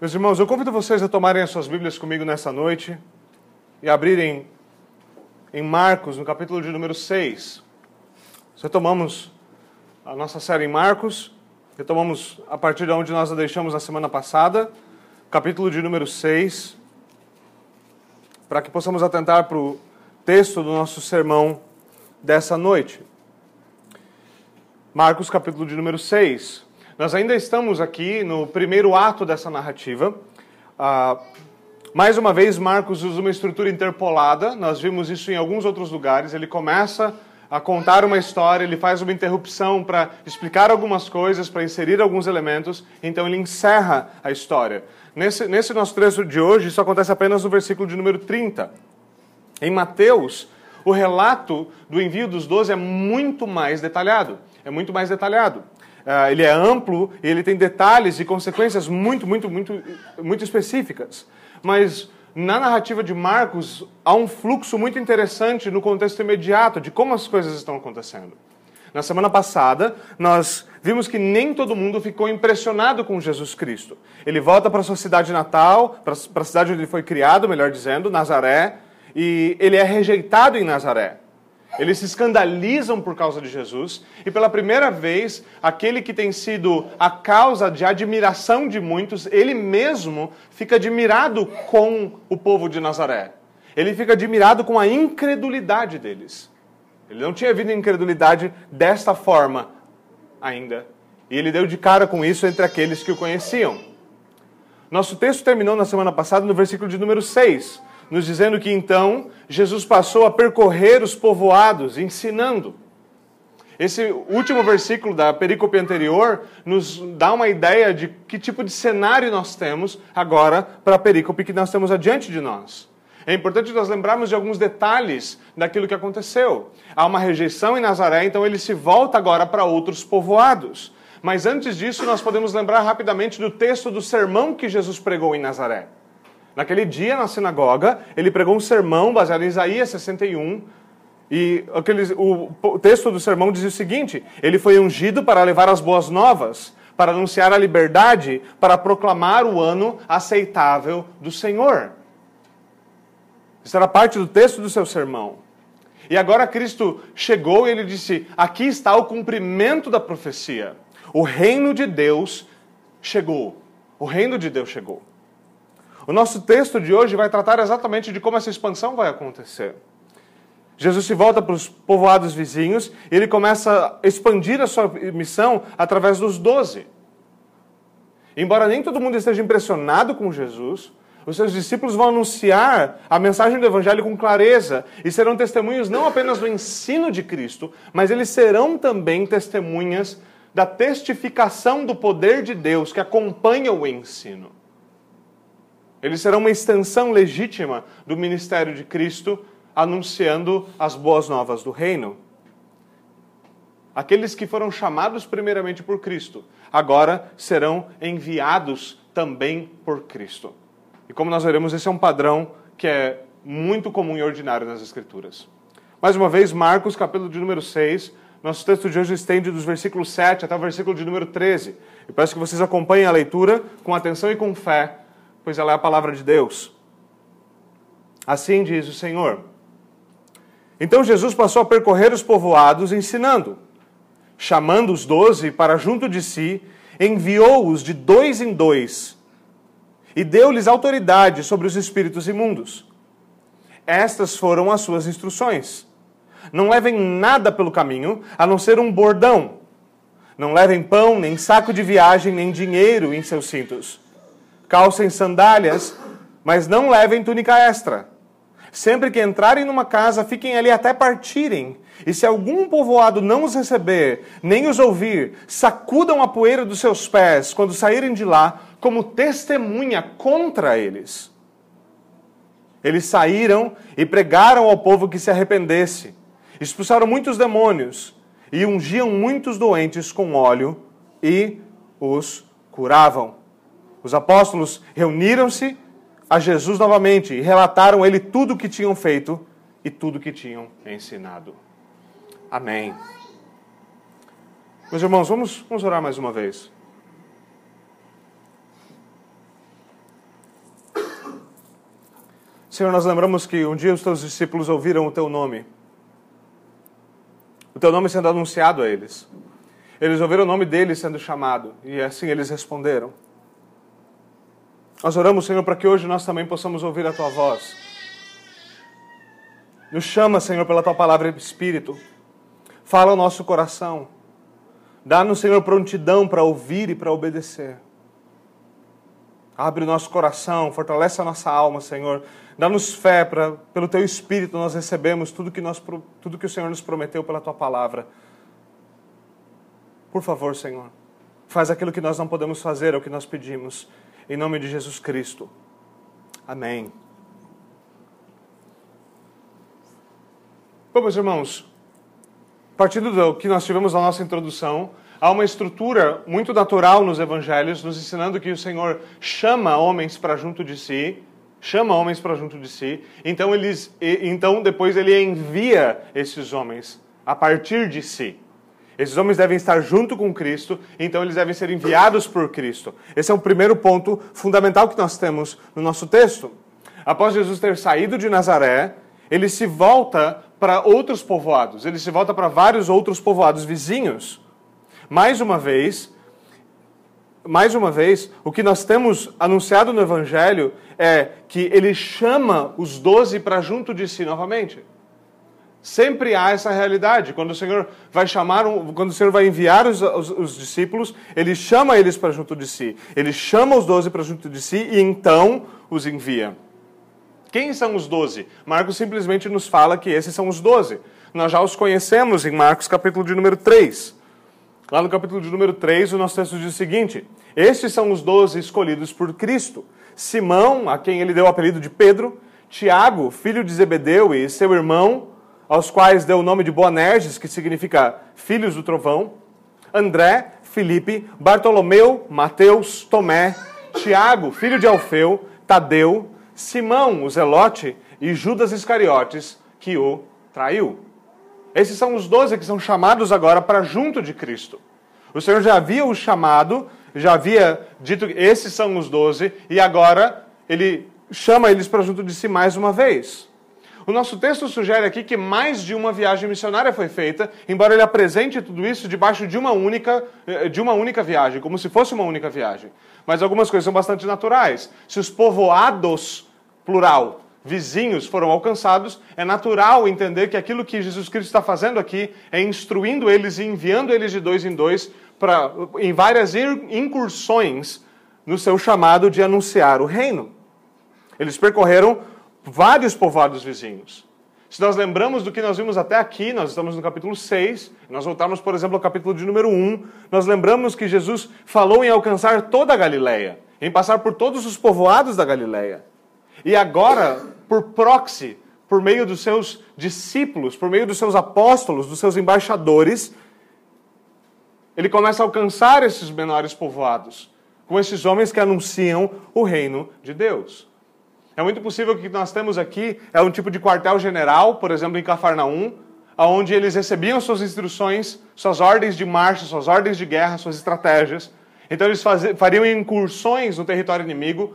Meus irmãos, eu convido vocês a tomarem as suas Bíblias comigo nessa noite e abrirem em Marcos, no capítulo de número 6. Retomamos a nossa série em Marcos, retomamos a partir de onde nós a deixamos na semana passada, capítulo de número 6, para que possamos atentar para o texto do nosso sermão dessa noite. Marcos, capítulo de número 6. Nós ainda estamos aqui no primeiro ato dessa narrativa. Ah, mais uma vez, Marcos usa uma estrutura interpolada. Nós vimos isso em alguns outros lugares. Ele começa a contar uma história, ele faz uma interrupção para explicar algumas coisas, para inserir alguns elementos, então ele encerra a história. Nesse, nesse nosso trecho de hoje, isso acontece apenas no versículo de número 30. Em Mateus, o relato do envio dos doze é muito mais detalhado. É muito mais detalhado. Uh, ele é amplo e ele tem detalhes e consequências muito, muito, muito, muito específicas. Mas na narrativa de Marcos há um fluxo muito interessante no contexto imediato de como as coisas estão acontecendo. Na semana passada, nós vimos que nem todo mundo ficou impressionado com Jesus Cristo. Ele volta para sua cidade natal, para a cidade onde ele foi criado, melhor dizendo, Nazaré, e ele é rejeitado em Nazaré. Eles se escandalizam por causa de Jesus, e pela primeira vez, aquele que tem sido a causa de admiração de muitos, ele mesmo fica admirado com o povo de Nazaré. Ele fica admirado com a incredulidade deles. Ele não tinha vindo incredulidade desta forma ainda. E ele deu de cara com isso entre aqueles que o conheciam. Nosso texto terminou na semana passada no versículo de número 6 nos dizendo que então Jesus passou a percorrer os povoados, ensinando. Esse último versículo da perícope anterior nos dá uma ideia de que tipo de cenário nós temos agora para a perícope que nós temos adiante de nós. É importante nós lembrarmos de alguns detalhes daquilo que aconteceu. Há uma rejeição em Nazaré, então ele se volta agora para outros povoados. Mas antes disso, nós podemos lembrar rapidamente do texto do sermão que Jesus pregou em Nazaré. Naquele dia, na sinagoga, ele pregou um sermão baseado em Isaías 61. E aqueles, o, o texto do sermão diz o seguinte: Ele foi ungido para levar as boas novas, para anunciar a liberdade, para proclamar o ano aceitável do Senhor. Isso era parte do texto do seu sermão. E agora Cristo chegou e ele disse: Aqui está o cumprimento da profecia. O reino de Deus chegou. O reino de Deus chegou. O nosso texto de hoje vai tratar exatamente de como essa expansão vai acontecer. Jesus se volta para os povoados vizinhos e ele começa a expandir a sua missão através dos doze. Embora nem todo mundo esteja impressionado com Jesus, os seus discípulos vão anunciar a mensagem do Evangelho com clareza e serão testemunhos não apenas do ensino de Cristo, mas eles serão também testemunhas da testificação do poder de Deus que acompanha o ensino. Eles serão uma extensão legítima do ministério de Cristo, anunciando as boas novas do reino. Aqueles que foram chamados primeiramente por Cristo, agora serão enviados também por Cristo. E como nós veremos, esse é um padrão que é muito comum e ordinário nas Escrituras. Mais uma vez, Marcos, capítulo de número 6. Nosso texto de hoje estende dos versículos 7 até o versículo de número 13. Eu peço que vocês acompanhem a leitura com atenção e com fé, pois ela é a palavra de Deus. Assim diz o Senhor. Então Jesus passou a percorrer os povoados ensinando. Chamando os doze para junto de si, enviou-os de dois em dois e deu-lhes autoridade sobre os espíritos imundos. Estas foram as suas instruções. Não levem nada pelo caminho, a não ser um bordão. Não levem pão, nem saco de viagem, nem dinheiro em seus cintos calcem sandálias, mas não levem túnica extra. Sempre que entrarem numa casa, fiquem ali até partirem. E se algum povoado não os receber, nem os ouvir, sacudam a poeira dos seus pés quando saírem de lá, como testemunha contra eles. Eles saíram e pregaram ao povo que se arrependesse. Expulsaram muitos demônios e ungiam muitos doentes com óleo e os curavam. Os apóstolos reuniram-se a Jesus novamente e relataram a ele tudo o que tinham feito e tudo o que tinham ensinado. Amém. Meus irmãos, vamos, vamos orar mais uma vez. Senhor, nós lembramos que um dia os teus discípulos ouviram o teu nome. O teu nome sendo anunciado a eles. Eles ouviram o nome dele sendo chamado e assim eles responderam. Nós oramos, Senhor, para que hoje nós também possamos ouvir a tua voz. Nos chama, Senhor, pela tua palavra e espírito. Fala ao nosso coração. Dá-nos, Senhor, prontidão para ouvir e para obedecer. Abre o nosso coração, fortalece a nossa alma, Senhor. Dá-nos fé para, pelo teu espírito, nós recebemos tudo que, nós, tudo que o Senhor nos prometeu pela tua palavra. Por favor, Senhor, faz aquilo que nós não podemos fazer, é o que nós pedimos. Em nome de Jesus Cristo. Amém. Bom, meus irmãos, partindo do que nós tivemos na nossa introdução, há uma estrutura muito natural nos evangelhos, nos ensinando que o Senhor chama homens para junto de si, chama homens para junto de si, então, eles, então depois ele envia esses homens a partir de si. Esses homens devem estar junto com Cristo, então eles devem ser enviados por Cristo. Esse é o primeiro ponto fundamental que nós temos no nosso texto. Após Jesus ter saído de Nazaré, ele se volta para outros povoados, ele se volta para vários outros povoados vizinhos. Mais uma vez, mais uma vez, o que nós temos anunciado no Evangelho é que ele chama os doze para junto de si novamente. Sempre há essa realidade. Quando o Senhor vai chamar, quando o Senhor vai enviar os, os, os discípulos, ele chama eles para junto de si. Ele chama os doze para junto de si e então os envia. Quem são os doze? Marcos simplesmente nos fala que esses são os doze. Nós já os conhecemos em Marcos capítulo de número 3. Lá no capítulo de número 3, o nosso texto diz o seguinte: Estes são os doze escolhidos por Cristo. Simão, a quem ele deu o apelido de Pedro, Tiago, filho de Zebedeu, e seu irmão, aos quais deu o nome de Boanerges, que significa filhos do trovão, André, Filipe, Bartolomeu, Mateus, Tomé, Tiago, filho de Alfeu, Tadeu, Simão, o Zelote, e Judas Iscariotes, que o traiu. Esses são os doze que são chamados agora para junto de Cristo. O Senhor já havia os chamado, já havia dito que esses são os doze, e agora ele chama eles para junto de si mais uma vez. O nosso texto sugere aqui que mais de uma viagem missionária foi feita, embora ele apresente tudo isso debaixo de uma única, eh, de uma única viagem, como se fosse uma única viagem. Mas algumas coisas são bastante naturais. Se os povoados, plural, vizinhos foram alcançados, é natural entender que aquilo que Jesus Cristo está fazendo aqui é instruindo eles e enviando eles de dois em dois para em várias incursões no seu chamado de anunciar o reino. Eles percorreram vários povoados vizinhos. Se nós lembramos do que nós vimos até aqui, nós estamos no capítulo 6, nós voltarmos, por exemplo, ao capítulo de número 1, nós lembramos que Jesus falou em alcançar toda a Galileia, em passar por todos os povoados da Galileia. E agora, por proxy, por meio dos seus discípulos, por meio dos seus apóstolos, dos seus embaixadores, ele começa a alcançar esses menores povoados, com esses homens que anunciam o reino de Deus. É muito possível que o que nós temos aqui é um tipo de quartel-general, por exemplo, em Cafarnaum, onde eles recebiam suas instruções, suas ordens de marcha, suas ordens de guerra, suas estratégias. Então eles fariam incursões no território inimigo,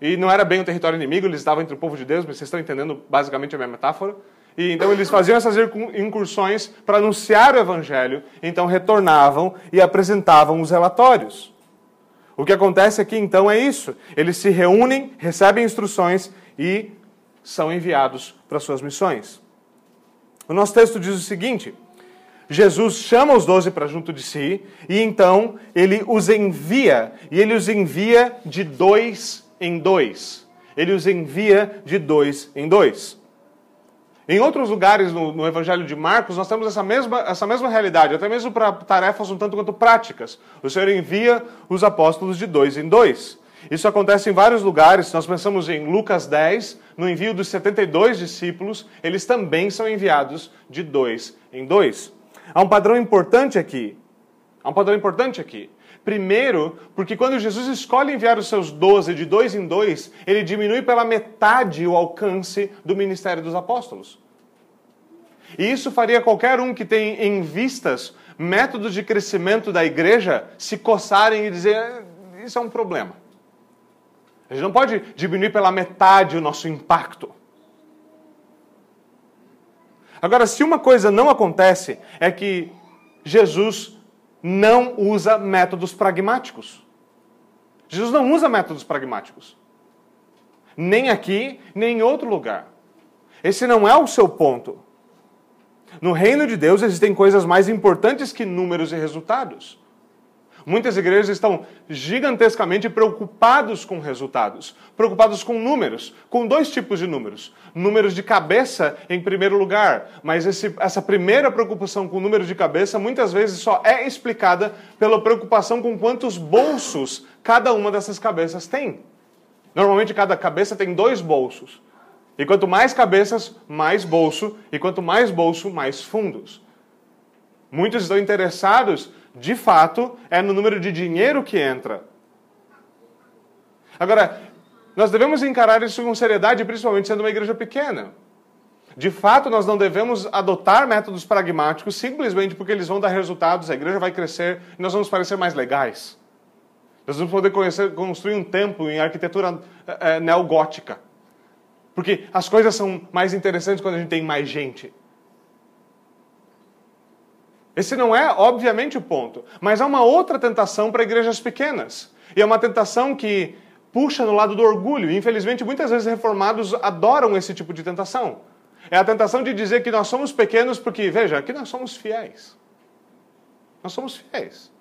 e não era bem o território inimigo, eles estavam entre o povo de Deus, mas vocês estão entendendo basicamente a minha metáfora. E então eles faziam essas incursões para anunciar o evangelho, então retornavam e apresentavam os relatórios. O que acontece aqui então é isso: eles se reúnem, recebem instruções e são enviados para suas missões. O nosso texto diz o seguinte: Jesus chama os doze para junto de si e então ele os envia, e ele os envia de dois em dois. Ele os envia de dois em dois. Em outros lugares no, no, Evangelho de Marcos, nós temos essa mesma, essa mesma realidade, até mesmo para tarefas um tanto quanto práticas. O Senhor envia os apóstolos de dois em dois. Isso acontece em vários lugares. Nós pensamos em Lucas 10, no envio dos 72 discípulos, eles também são enviados de dois em dois. Há um padrão importante aqui. Há um padrão importante aqui. Primeiro, porque quando Jesus escolhe enviar os seus doze de dois em dois, ele diminui pela metade o alcance do ministério dos apóstolos. E isso faria qualquer um que tem em vistas métodos de crescimento da igreja se coçarem e dizer: ah, isso é um problema. A gente não pode diminuir pela metade o nosso impacto. Agora, se uma coisa não acontece, é que Jesus não usa métodos pragmáticos. Jesus não usa métodos pragmáticos. Nem aqui, nem em outro lugar. Esse não é o seu ponto. No reino de Deus existem coisas mais importantes que números e resultados. Muitas igrejas estão gigantescamente preocupados com resultados, preocupados com números, com dois tipos de números. Números de cabeça, em primeiro lugar, mas esse, essa primeira preocupação com números de cabeça muitas vezes só é explicada pela preocupação com quantos bolsos cada uma dessas cabeças tem. Normalmente cada cabeça tem dois bolsos. E quanto mais cabeças, mais bolso, e quanto mais bolso, mais fundos. Muitos estão interessados, de fato, é no número de dinheiro que entra. Agora, nós devemos encarar isso com seriedade, principalmente sendo uma igreja pequena. De fato, nós não devemos adotar métodos pragmáticos simplesmente porque eles vão dar resultados, a igreja vai crescer e nós vamos parecer mais legais. Nós vamos poder conhecer, construir um templo em arquitetura é, neogótica. Porque as coisas são mais interessantes quando a gente tem mais gente. Esse não é, obviamente, o ponto. Mas há uma outra tentação para igrejas pequenas. E é uma tentação que puxa no lado do orgulho. Infelizmente, muitas vezes reformados adoram esse tipo de tentação. É a tentação de dizer que nós somos pequenos porque, veja, aqui nós somos fiéis. Nós somos fiéis.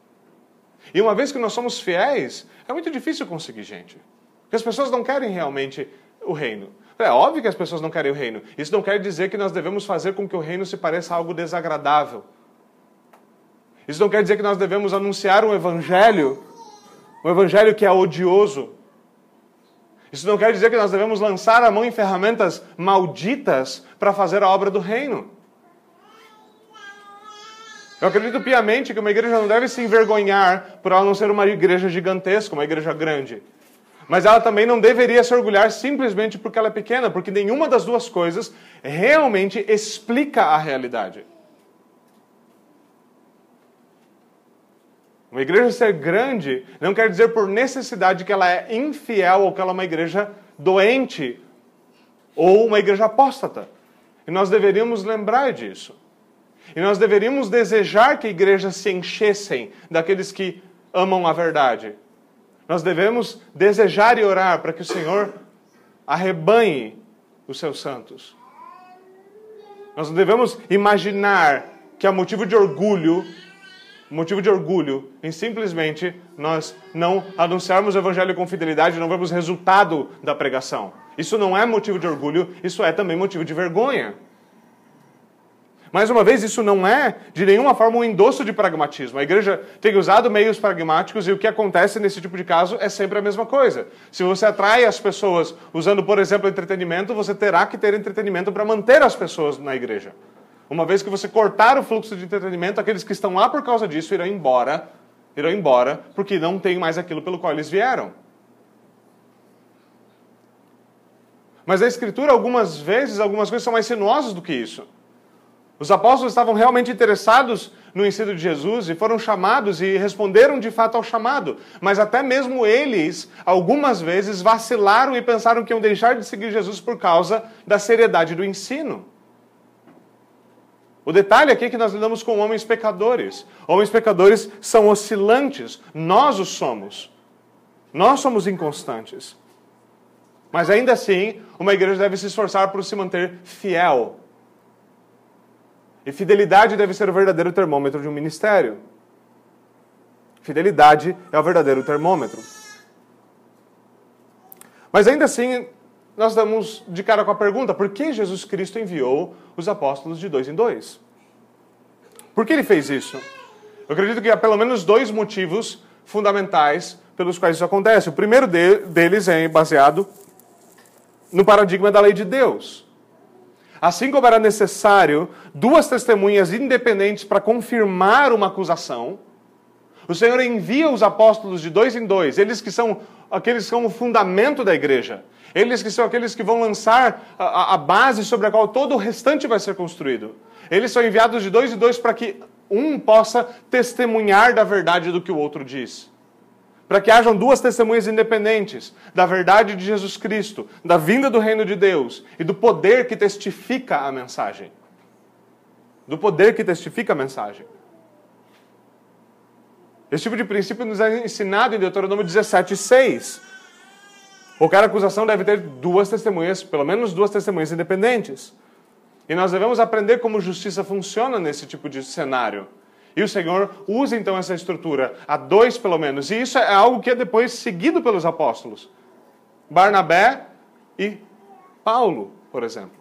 E uma vez que nós somos fiéis, é muito difícil conseguir gente. Porque as pessoas não querem realmente o reino. É óbvio que as pessoas não querem o reino. Isso não quer dizer que nós devemos fazer com que o reino se pareça algo desagradável. Isso não quer dizer que nós devemos anunciar um evangelho, um evangelho que é odioso. Isso não quer dizer que nós devemos lançar a mão em ferramentas malditas para fazer a obra do reino. Eu acredito piamente que uma igreja não deve se envergonhar por ela não ser uma igreja gigantesca, uma igreja grande. Mas ela também não deveria se orgulhar simplesmente porque ela é pequena, porque nenhuma das duas coisas realmente explica a realidade. Uma igreja ser grande não quer dizer por necessidade que ela é infiel ou que ela é uma igreja doente ou uma igreja apóstata. E nós deveríamos lembrar disso. E nós deveríamos desejar que igrejas se enchessem daqueles que amam a verdade, nós devemos desejar e orar para que o Senhor arrebanhe os seus santos. Nós não devemos imaginar que há motivo de orgulho, motivo de orgulho em simplesmente nós não anunciarmos o evangelho com fidelidade não vemos resultado da pregação. Isso não é motivo de orgulho, isso é também motivo de vergonha. Mais uma vez, isso não é de nenhuma forma um endosso de pragmatismo. A igreja tem usado meios pragmáticos e o que acontece nesse tipo de caso é sempre a mesma coisa. Se você atrai as pessoas usando, por exemplo, entretenimento, você terá que ter entretenimento para manter as pessoas na igreja. Uma vez que você cortar o fluxo de entretenimento, aqueles que estão lá por causa disso irão embora, irão embora, porque não tem mais aquilo pelo qual eles vieram. Mas a Escritura, algumas vezes, algumas coisas são mais sinuosas do que isso. Os apóstolos estavam realmente interessados no ensino de Jesus e foram chamados e responderam de fato ao chamado. Mas até mesmo eles, algumas vezes, vacilaram e pensaram que iam deixar de seguir Jesus por causa da seriedade do ensino. O detalhe aqui é que nós lidamos com homens pecadores. Homens pecadores são oscilantes. Nós os somos. Nós somos inconstantes. Mas ainda assim, uma igreja deve se esforçar por se manter fiel e fidelidade deve ser o verdadeiro termômetro de um ministério. Fidelidade é o verdadeiro termômetro. Mas ainda assim, nós damos de cara com a pergunta: por que Jesus Cristo enviou os apóstolos de dois em dois? Por que ele fez isso? Eu acredito que há pelo menos dois motivos fundamentais pelos quais isso acontece. O primeiro deles é baseado no paradigma da lei de Deus. Assim como era necessário duas testemunhas independentes para confirmar uma acusação, o Senhor envia os apóstolos de dois em dois, eles que são aqueles que são o fundamento da igreja, eles que são aqueles que vão lançar a, a base sobre a qual todo o restante vai ser construído. Eles são enviados de dois em dois para que um possa testemunhar da verdade do que o outro diz para que hajam duas testemunhas independentes da verdade de Jesus Cristo, da vinda do reino de Deus e do poder que testifica a mensagem. do poder que testifica a mensagem. Esse tipo de princípio nos é ensinado em Deuteronômio 17, 6. Qualquer acusação deve ter duas testemunhas, pelo menos duas testemunhas independentes. E nós devemos aprender como justiça funciona nesse tipo de cenário. E o Senhor usa então essa estrutura, a dois pelo menos. E isso é algo que é depois seguido pelos apóstolos. Barnabé e Paulo, por exemplo.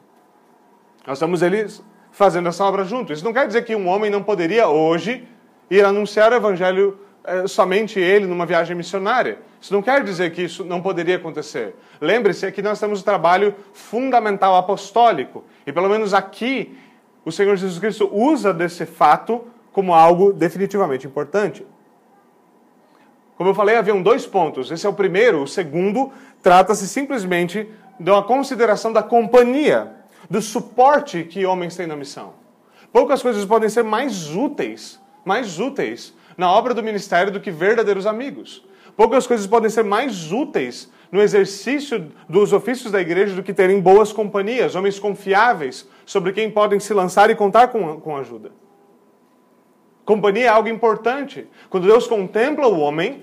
Nós estamos eles fazendo essa obra juntos. Isso não quer dizer que um homem não poderia hoje ir anunciar o evangelho é, somente ele numa viagem missionária. Isso não quer dizer que isso não poderia acontecer. Lembre-se que nós temos um trabalho fundamental apostólico. E pelo menos aqui, o Senhor Jesus Cristo usa desse fato como algo definitivamente importante. Como eu falei, haviam dois pontos. Esse é o primeiro. O segundo trata-se simplesmente de uma consideração da companhia, do suporte que homens têm na missão. Poucas coisas podem ser mais úteis, mais úteis na obra do ministério do que verdadeiros amigos. Poucas coisas podem ser mais úteis no exercício dos ofícios da igreja do que terem boas companhias, homens confiáveis, sobre quem podem se lançar e contar com, com ajuda. Companhia é algo importante. Quando Deus contempla o homem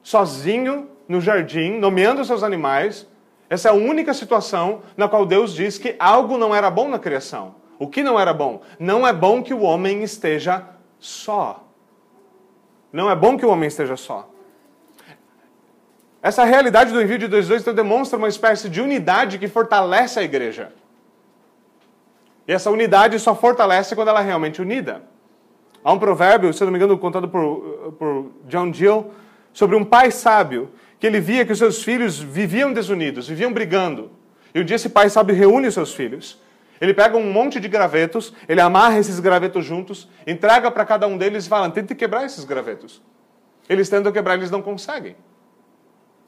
sozinho no jardim, nomeando seus animais, essa é a única situação na qual Deus diz que algo não era bom na criação. O que não era bom? Não é bom que o homem esteja só. Não é bom que o homem esteja só. Essa realidade do envio de dois dois então, demonstra uma espécie de unidade que fortalece a igreja. E essa unidade só fortalece quando ela é realmente unida. Há um provérbio, se não me engano, contado por, por John Gill, sobre um pai sábio, que ele via que os seus filhos viviam desunidos, viviam brigando. E um dia esse pai sábio reúne os seus filhos. Ele pega um monte de gravetos, ele amarra esses gravetos juntos, entrega para cada um deles e fala: tente quebrar esses gravetos. Eles tentam quebrar, eles não conseguem.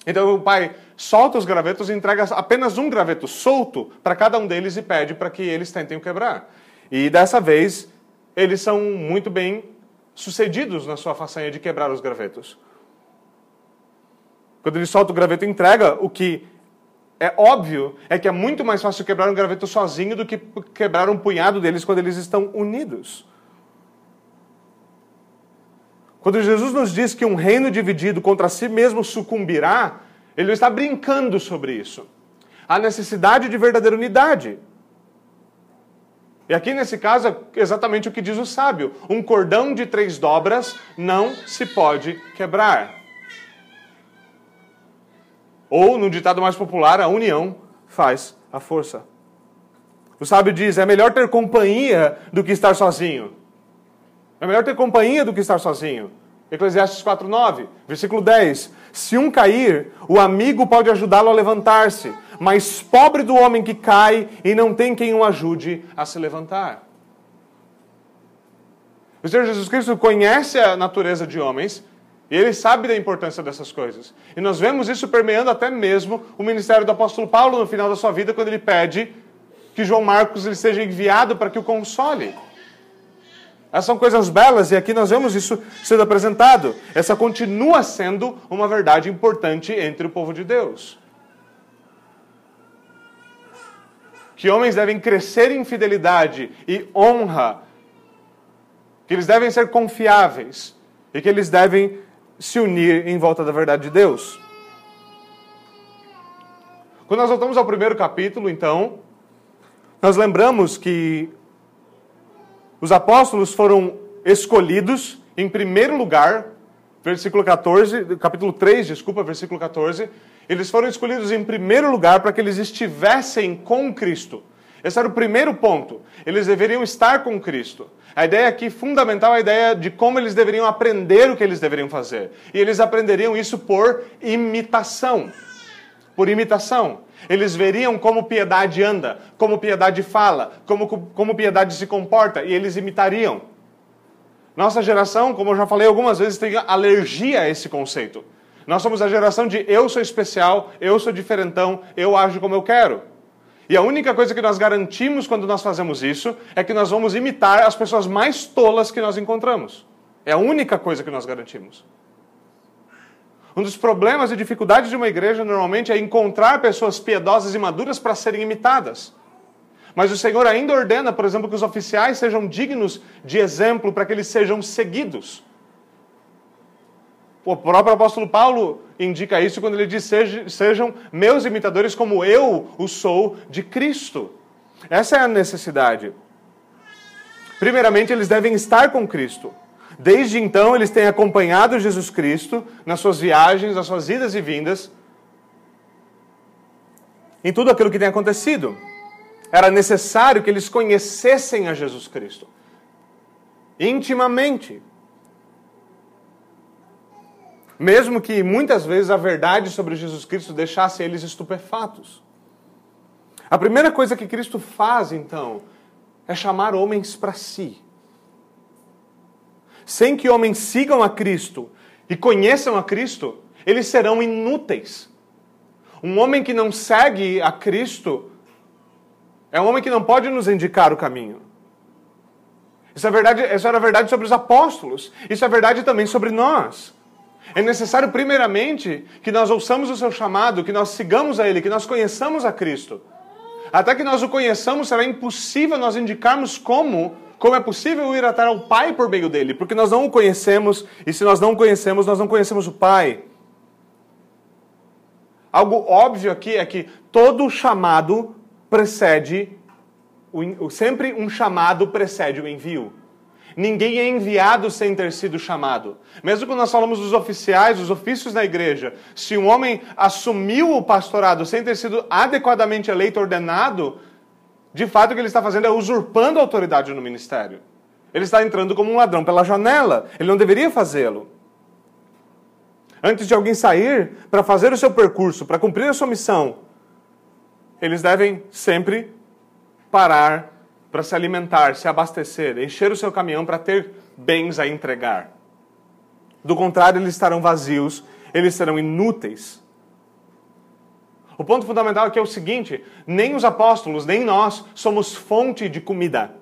Então o pai solta os gravetos e entrega apenas um graveto solto para cada um deles e pede para que eles tentem quebrar. E dessa vez, eles são muito bem sucedidos na sua façanha de quebrar os gravetos. Quando ele solta o graveto e entrega, o que é óbvio é que é muito mais fácil quebrar um graveto sozinho do que quebrar um punhado deles quando eles estão unidos. Quando Jesus nos diz que um reino dividido contra si mesmo sucumbirá, ele está brincando sobre isso. A necessidade de verdadeira unidade. E aqui nesse caso é exatamente o que diz o sábio: um cordão de três dobras não se pode quebrar. Ou, no ditado mais popular, a união faz a força. O sábio diz: é melhor ter companhia do que estar sozinho. É melhor ter companhia do que estar sozinho. Eclesiastes 4:9, versículo 10. Se um cair, o amigo pode ajudá-lo a levantar-se, mas pobre do homem que cai e não tem quem o ajude a se levantar. O Senhor Jesus Cristo conhece a natureza de homens e ele sabe da importância dessas coisas. E nós vemos isso permeando até mesmo o ministério do apóstolo Paulo no final da sua vida, quando ele pede que João Marcos ele seja enviado para que o console. Essas são coisas belas e aqui nós vemos isso sendo apresentado. Essa continua sendo uma verdade importante entre o povo de Deus. Que homens devem crescer em fidelidade e honra, que eles devem ser confiáveis e que eles devem se unir em volta da verdade de Deus. Quando nós voltamos ao primeiro capítulo, então, nós lembramos que os apóstolos foram escolhidos em primeiro lugar, versículo 14, capítulo 3, desculpa, versículo 14, eles foram escolhidos em primeiro lugar para que eles estivessem com Cristo. Esse era o primeiro ponto. Eles deveriam estar com Cristo. A ideia aqui fundamental é a ideia de como eles deveriam aprender o que eles deveriam fazer. E eles aprenderiam isso por imitação. Por imitação. Eles veriam como piedade anda, como piedade fala, como, como piedade se comporta, e eles imitariam. Nossa geração, como eu já falei algumas vezes, tem alergia a esse conceito. Nós somos a geração de eu sou especial, eu sou diferentão, eu ajo como eu quero. E a única coisa que nós garantimos quando nós fazemos isso é que nós vamos imitar as pessoas mais tolas que nós encontramos. É a única coisa que nós garantimos. Um dos problemas e dificuldades de uma igreja normalmente é encontrar pessoas piedosas e maduras para serem imitadas. Mas o Senhor ainda ordena, por exemplo, que os oficiais sejam dignos de exemplo para que eles sejam seguidos. O próprio apóstolo Paulo indica isso quando ele diz: Sejam meus imitadores, como eu o sou de Cristo. Essa é a necessidade. Primeiramente, eles devem estar com Cristo. Desde então, eles têm acompanhado Jesus Cristo nas suas viagens, nas suas idas e vindas, em tudo aquilo que tem acontecido. Era necessário que eles conhecessem a Jesus Cristo intimamente. Mesmo que muitas vezes a verdade sobre Jesus Cristo deixasse eles estupefatos. A primeira coisa que Cristo faz, então, é chamar homens para si. Sem que homens sigam a Cristo e conheçam a Cristo, eles serão inúteis. Um homem que não segue a Cristo é um homem que não pode nos indicar o caminho. Isso é verdade, isso era verdade sobre os apóstolos. Isso é verdade também sobre nós. É necessário, primeiramente, que nós ouçamos o seu chamado, que nós sigamos a Ele, que nós conheçamos a Cristo. Até que nós o conheçamos, será impossível nós indicarmos como, como é possível ir até ao Pai por meio dele, porque nós não o conhecemos, e se nós não o conhecemos, nós não conhecemos o Pai. Algo óbvio aqui é que todo chamado precede, sempre um chamado precede o envio. Ninguém é enviado sem ter sido chamado. Mesmo quando nós falamos dos oficiais, dos ofícios na igreja, se um homem assumiu o pastorado sem ter sido adequadamente eleito, ordenado, de fato o que ele está fazendo é usurpando a autoridade no ministério. Ele está entrando como um ladrão pela janela. Ele não deveria fazê-lo. Antes de alguém sair para fazer o seu percurso, para cumprir a sua missão, eles devem sempre parar para se alimentar, se abastecer, encher o seu caminhão para ter bens a entregar. Do contrário, eles estarão vazios, eles serão inúteis. O ponto fundamental aqui é o seguinte: nem os apóstolos, nem nós somos fonte de comida.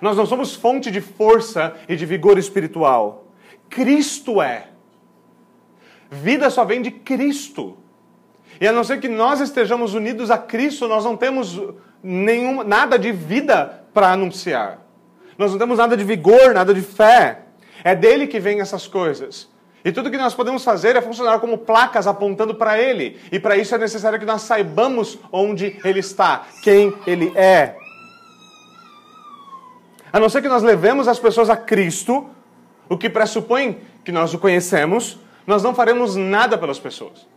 Nós não somos fonte de força e de vigor espiritual. Cristo é. Vida só vem de Cristo. E a não ser que nós estejamos unidos a Cristo, nós não temos nenhum, nada de vida para anunciar. Nós não temos nada de vigor, nada de fé. É dele que vêm essas coisas. E tudo que nós podemos fazer é funcionar como placas apontando para ele. E para isso é necessário que nós saibamos onde ele está, quem ele é. A não ser que nós levemos as pessoas a Cristo, o que pressupõe que nós o conhecemos, nós não faremos nada pelas pessoas.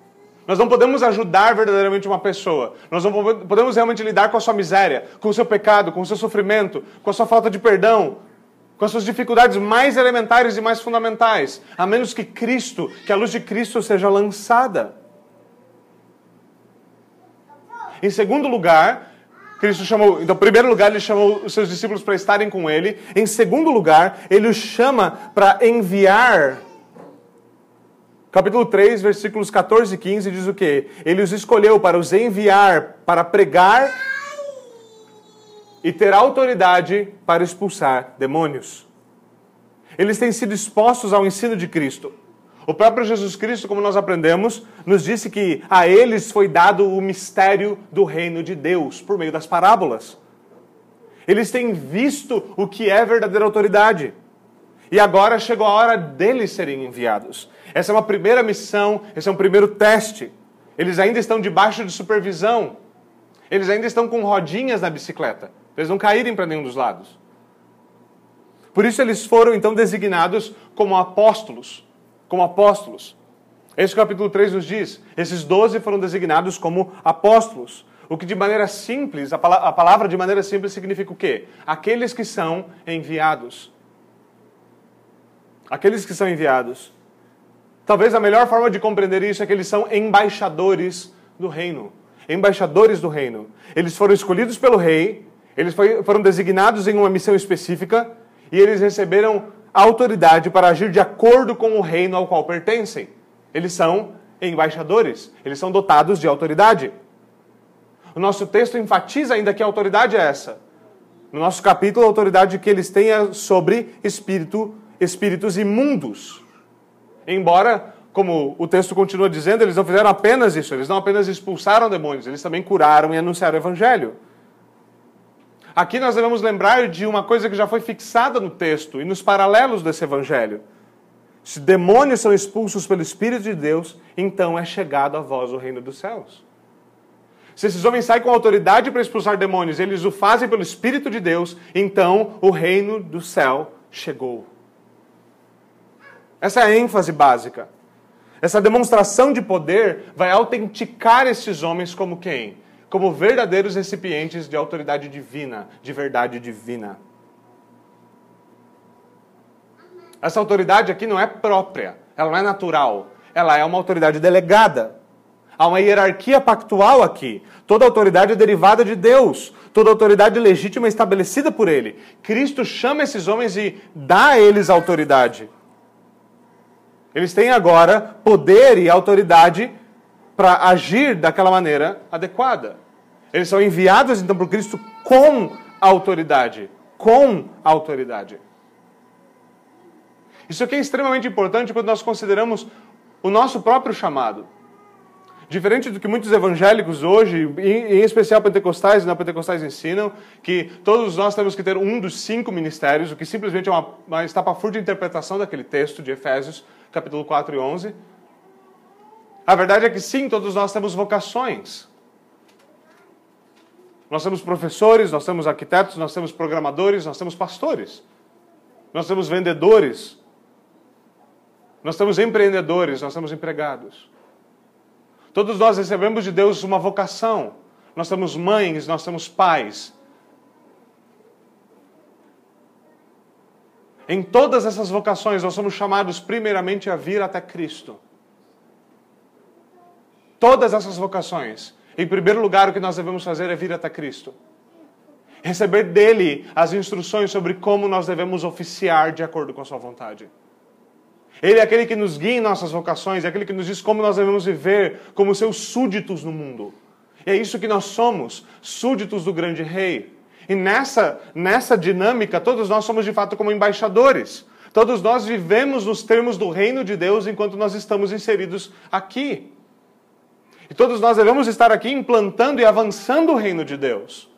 Nós não podemos ajudar verdadeiramente uma pessoa. Nós não podemos realmente lidar com a sua miséria, com o seu pecado, com o seu sofrimento, com a sua falta de perdão, com as suas dificuldades mais elementares e mais fundamentais, a menos que Cristo, que a luz de Cristo seja lançada. Em segundo lugar, Cristo chamou, então, em primeiro lugar, ele chamou os seus discípulos para estarem com ele. Em segundo lugar, ele os chama para enviar Capítulo 3, versículos 14 e 15 diz o quê? Ele os escolheu para os enviar, para pregar e ter autoridade para expulsar demônios. Eles têm sido expostos ao ensino de Cristo. O próprio Jesus Cristo, como nós aprendemos, nos disse que a eles foi dado o mistério do reino de Deus por meio das parábolas. Eles têm visto o que é verdadeira autoridade. E agora chegou a hora deles serem enviados. Essa é uma primeira missão, esse é um primeiro teste. Eles ainda estão debaixo de supervisão. Eles ainda estão com rodinhas na bicicleta. Eles não caírem para nenhum dos lados. Por isso eles foram então designados como apóstolos. Como apóstolos. Esse capítulo 3 nos diz: esses doze foram designados como apóstolos. O que de maneira simples, a palavra de maneira simples significa o quê? Aqueles que são enviados. Aqueles que são enviados. Talvez a melhor forma de compreender isso é que eles são embaixadores do reino. Embaixadores do reino. Eles foram escolhidos pelo rei, eles foram designados em uma missão específica e eles receberam autoridade para agir de acordo com o reino ao qual pertencem. Eles são embaixadores, eles são dotados de autoridade. O nosso texto enfatiza ainda que a autoridade é essa. No nosso capítulo, a autoridade que eles têm é sobre espírito, espíritos imundos. Embora, como o texto continua dizendo, eles não fizeram apenas isso, eles não apenas expulsaram demônios, eles também curaram e anunciaram o evangelho. Aqui nós devemos lembrar de uma coisa que já foi fixada no texto e nos paralelos desse evangelho. Se demônios são expulsos pelo Espírito de Deus, então é chegado a vós o reino dos céus. Se esses homens saem com autoridade para expulsar demônios, eles o fazem pelo Espírito de Deus, então o reino do céu chegou. Essa é a ênfase básica. Essa demonstração de poder vai autenticar esses homens como quem? Como verdadeiros recipientes de autoridade divina, de verdade divina. Essa autoridade aqui não é própria, ela não é natural, ela é uma autoridade delegada. Há uma hierarquia pactual aqui. Toda autoridade é derivada de Deus. Toda autoridade legítima é estabelecida por Ele. Cristo chama esses homens e dá a eles autoridade. Eles têm agora poder e autoridade para agir daquela maneira adequada. Eles são enviados então por Cristo com autoridade. Com autoridade. Isso aqui é extremamente importante quando nós consideramos o nosso próprio chamado. Diferente do que muitos evangélicos hoje, em especial pentecostais e não pentecostais ensinam, que todos nós temos que ter um dos cinco ministérios, o que simplesmente é uma, uma estapafúrdia interpretação daquele texto de Efésios, capítulo 4 e 11. A verdade é que sim, todos nós temos vocações. Nós temos professores, nós temos arquitetos, nós temos programadores, nós temos pastores. Nós temos vendedores. Nós temos empreendedores, nós temos empregados. Todos nós recebemos de Deus uma vocação. Nós temos mães, nós temos pais. Em todas essas vocações, nós somos chamados primeiramente a vir até Cristo. Todas essas vocações. Em primeiro lugar, o que nós devemos fazer é vir até Cristo. Receber dele as instruções sobre como nós devemos oficiar de acordo com a sua vontade. Ele é aquele que nos guia em nossas vocações, é aquele que nos diz como nós devemos viver como seus súditos no mundo. E é isso que nós somos, súditos do grande rei. E nessa, nessa dinâmica, todos nós somos de fato como embaixadores. Todos nós vivemos nos termos do reino de Deus enquanto nós estamos inseridos aqui. E todos nós devemos estar aqui implantando e avançando o reino de Deus.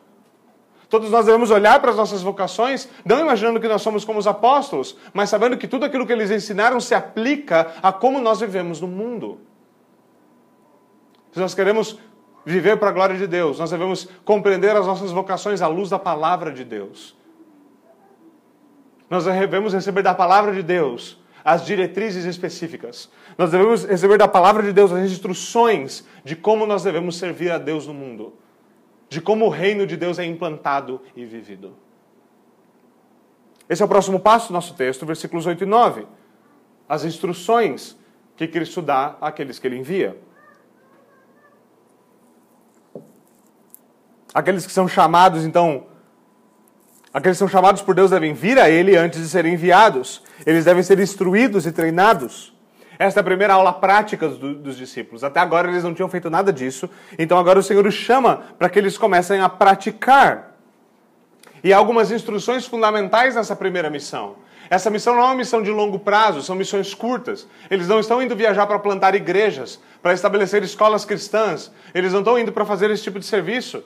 Todos nós devemos olhar para as nossas vocações, não imaginando que nós somos como os apóstolos, mas sabendo que tudo aquilo que eles ensinaram se aplica a como nós vivemos no mundo. Se nós queremos viver para a glória de Deus, nós devemos compreender as nossas vocações à luz da palavra de Deus. Nós devemos receber da palavra de Deus as diretrizes específicas. Nós devemos receber da palavra de Deus as instruções de como nós devemos servir a Deus no mundo de como o reino de Deus é implantado e vivido. Esse é o próximo passo do nosso texto, versículos 8 e 9. As instruções que Cristo dá àqueles que ele envia. Aqueles que são chamados, então, aqueles que são chamados por Deus devem vir a ele antes de serem enviados. Eles devem ser instruídos e treinados. Esta é a primeira aula prática do, dos discípulos. Até agora eles não tinham feito nada disso. Então agora o Senhor os chama para que eles comecem a praticar. E há algumas instruções fundamentais nessa primeira missão. Essa missão não é uma missão de longo prazo, são missões curtas. Eles não estão indo viajar para plantar igrejas, para estabelecer escolas cristãs. Eles não estão indo para fazer esse tipo de serviço.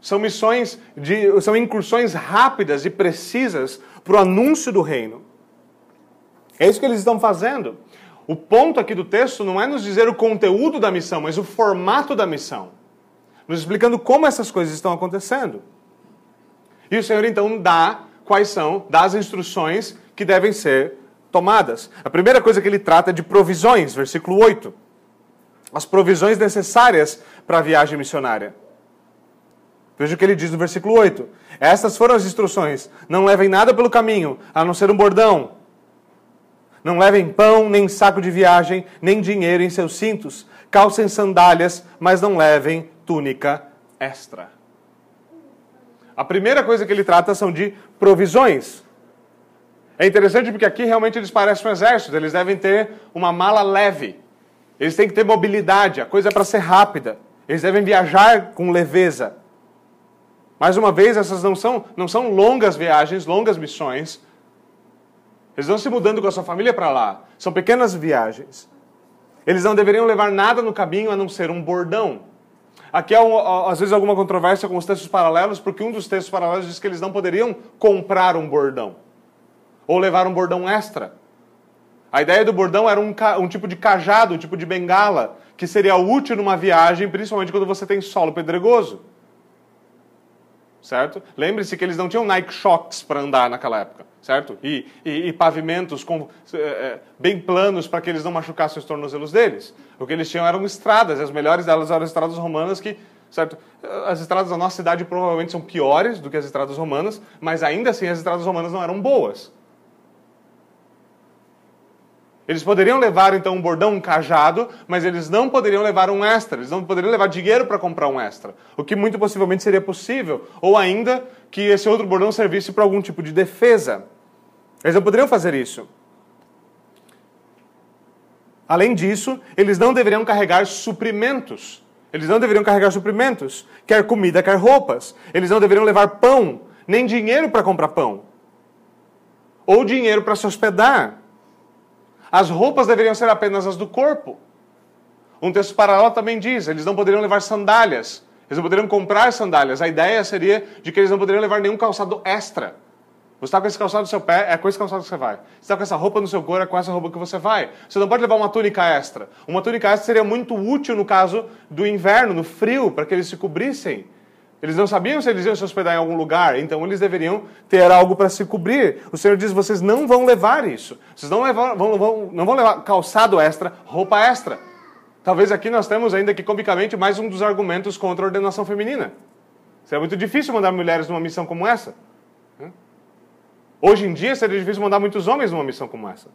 São missões de, são incursões rápidas e precisas para o anúncio do reino. É isso que eles estão fazendo. O ponto aqui do texto não é nos dizer o conteúdo da missão, mas o formato da missão. Nos explicando como essas coisas estão acontecendo. E o Senhor então dá quais são, dá as instruções que devem ser tomadas. A primeira coisa que ele trata é de provisões, versículo 8. As provisões necessárias para a viagem missionária. Veja o que ele diz no versículo 8. Essas foram as instruções. Não levem nada pelo caminho, a não ser um bordão, não levem pão, nem saco de viagem, nem dinheiro em seus cintos. Calcem sandálias, mas não levem túnica extra. A primeira coisa que ele trata são de provisões. É interessante porque aqui realmente eles parecem um exército, eles devem ter uma mala leve. Eles têm que ter mobilidade, a coisa é para ser rápida. Eles devem viajar com leveza. Mais uma vez, essas não são, não são longas viagens, longas missões, eles vão se mudando com a sua família para lá. São pequenas viagens. Eles não deveriam levar nada no caminho a não ser um bordão. Aqui há, às vezes, alguma controvérsia com os textos paralelos, porque um dos textos paralelos diz que eles não poderiam comprar um bordão ou levar um bordão extra. A ideia do bordão era um, um tipo de cajado, um tipo de bengala, que seria útil numa viagem, principalmente quando você tem solo pedregoso. Certo? Lembre-se que eles não tinham Nike Shocks para andar naquela época, certo? E, e, e pavimentos com, é, bem planos para que eles não machucassem os tornozelos deles. O que eles tinham eram estradas, e as melhores delas eram as estradas romanas que certo? As estradas da nossa cidade provavelmente são piores do que as estradas romanas, mas ainda assim as estradas romanas não eram boas. Eles poderiam levar então um bordão, um cajado, mas eles não poderiam levar um extra, eles não poderiam levar dinheiro para comprar um extra, o que muito possivelmente seria possível, ou ainda que esse outro bordão servisse para algum tipo de defesa. Eles não poderiam fazer isso. Além disso, eles não deveriam carregar suprimentos. Eles não deveriam carregar suprimentos, quer comida, quer roupas. Eles não deveriam levar pão, nem dinheiro para comprar pão, ou dinheiro para se hospedar. As roupas deveriam ser apenas as do corpo. Um texto paralelo também diz: eles não poderiam levar sandálias, eles não poderiam comprar sandálias. A ideia seria de que eles não poderiam levar nenhum calçado extra. Você está com esse calçado no seu pé, é com esse calçado que você vai. Você está com essa roupa no seu corpo, é com essa roupa que você vai. Você não pode levar uma túnica extra. Uma túnica extra seria muito útil no caso do inverno, no frio, para que eles se cobrissem. Eles não sabiam se eles iam se hospedar em algum lugar, então eles deveriam ter algo para se cobrir. O Senhor diz: vocês não vão levar isso. Vocês não, levar, vão, vão, não vão levar calçado extra, roupa extra. Talvez aqui nós temos ainda que, comicamente, mais um dos argumentos contra a ordenação feminina. Seria muito difícil mandar mulheres numa missão como essa. Hoje em dia seria difícil mandar muitos homens numa missão como essa.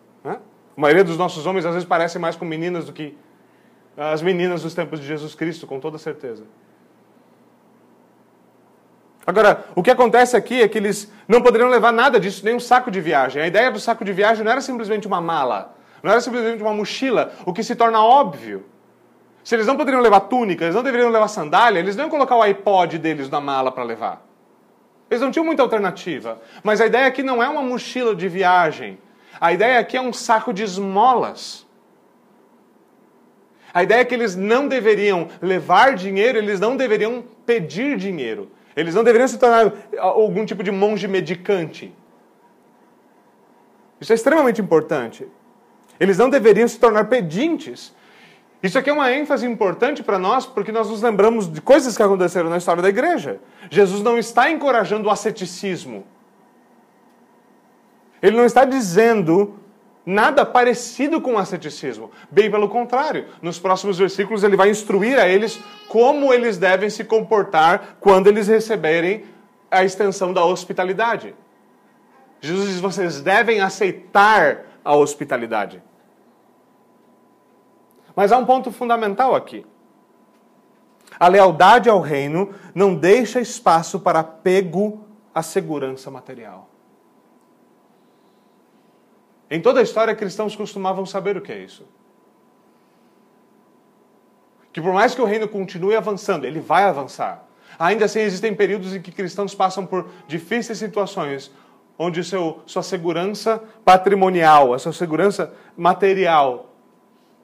A maioria dos nossos homens às vezes parecem mais com meninas do que as meninas dos tempos de Jesus Cristo, com toda certeza. Agora, o que acontece aqui é que eles não poderiam levar nada disso, nem um saco de viagem. A ideia do saco de viagem não era simplesmente uma mala, não era simplesmente uma mochila, o que se torna óbvio. Se eles não poderiam levar túnica, eles não deveriam levar sandália, eles não iam colocar o iPod deles na mala para levar. Eles não tinham muita alternativa. Mas a ideia aqui não é uma mochila de viagem. A ideia aqui é um saco de esmolas. A ideia é que eles não deveriam levar dinheiro, eles não deveriam pedir dinheiro. Eles não deveriam se tornar algum tipo de monge medicante. Isso é extremamente importante. Eles não deveriam se tornar pedintes. Isso aqui é uma ênfase importante para nós, porque nós nos lembramos de coisas que aconteceram na história da igreja. Jesus não está encorajando o asceticismo. Ele não está dizendo nada parecido com o asceticismo. Bem pelo contrário, nos próximos versículos ele vai instruir a eles como eles devem se comportar quando eles receberem a extensão da hospitalidade. Jesus diz: vocês devem aceitar a hospitalidade. Mas há um ponto fundamental aqui. A lealdade ao reino não deixa espaço para apego à segurança material. Em toda a história, cristãos costumavam saber o que é isso. Que por mais que o reino continue avançando, ele vai avançar. Ainda assim, existem períodos em que cristãos passam por difíceis situações, onde seu, sua segurança patrimonial, a sua segurança material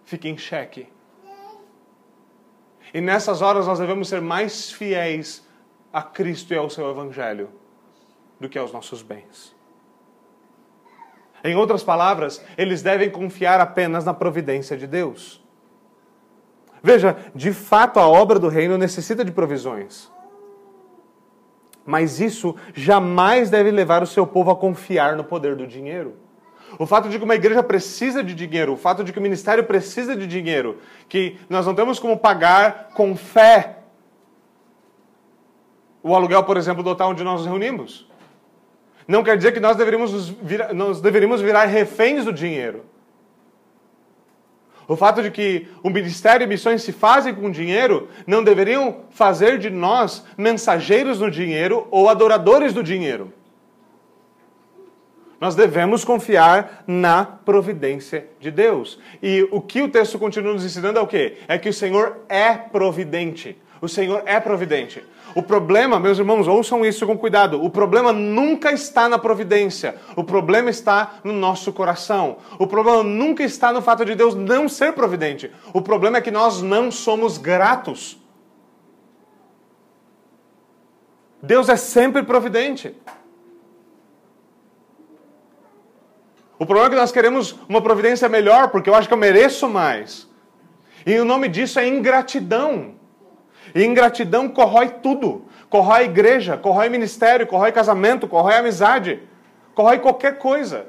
fica em xeque. E nessas horas nós devemos ser mais fiéis a Cristo e ao seu Evangelho do que aos nossos bens. Em outras palavras, eles devem confiar apenas na providência de Deus. Veja, de fato a obra do reino necessita de provisões. Mas isso jamais deve levar o seu povo a confiar no poder do dinheiro. O fato de que uma igreja precisa de dinheiro, o fato de que o ministério precisa de dinheiro, que nós não temos como pagar com fé o aluguel, por exemplo, do hotel onde nós nos reunimos. Não quer dizer que nós deveríamos, virar, nós deveríamos virar reféns do dinheiro. O fato de que o ministério e missões se fazem com dinheiro não deveriam fazer de nós mensageiros do dinheiro ou adoradores do dinheiro. Nós devemos confiar na providência de Deus. E o que o texto continua nos ensinando é o quê? É que o Senhor é providente. O Senhor é providente. O problema, meus irmãos, ouçam isso com cuidado. O problema nunca está na providência. O problema está no nosso coração. O problema nunca está no fato de Deus não ser providente. O problema é que nós não somos gratos. Deus é sempre providente. O problema é que nós queremos uma providência melhor, porque eu acho que eu mereço mais. E o nome disso é ingratidão. E ingratidão corrói tudo. Corrói igreja, corrói ministério, corrói casamento, corrói amizade, corrói qualquer coisa.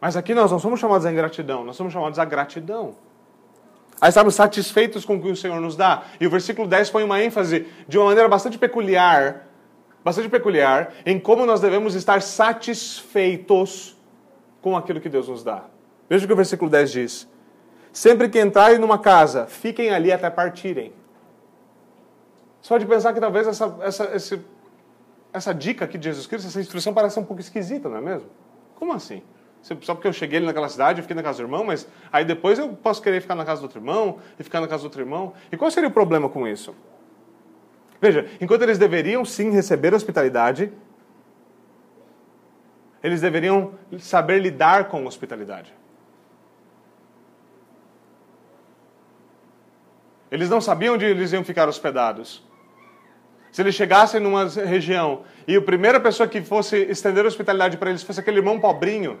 Mas aqui nós não somos chamados a ingratidão, nós somos chamados a gratidão. Aí estamos satisfeitos com o que o Senhor nos dá. E o versículo 10 põe uma ênfase de uma maneira bastante peculiar, bastante peculiar, em como nós devemos estar satisfeitos com aquilo que Deus nos dá. Veja o que o versículo 10 diz. Sempre que entrarem numa casa, fiquem ali até partirem. Só de pensar que talvez essa, essa, esse, essa dica aqui de Jesus Cristo, essa instrução parece um pouco esquisita, não é mesmo? Como assim? Só porque eu cheguei ali naquela cidade, eu fiquei na casa do irmão, mas aí depois eu posso querer ficar na casa do outro irmão e ficar na casa do outro irmão. E qual seria o problema com isso? Veja, enquanto eles deveriam sim receber hospitalidade, eles deveriam saber lidar com hospitalidade. Eles não sabiam onde eles iam ficar hospedados. Se eles chegassem numa região e a primeira pessoa que fosse estender hospitalidade para eles fosse aquele irmão pobrinho,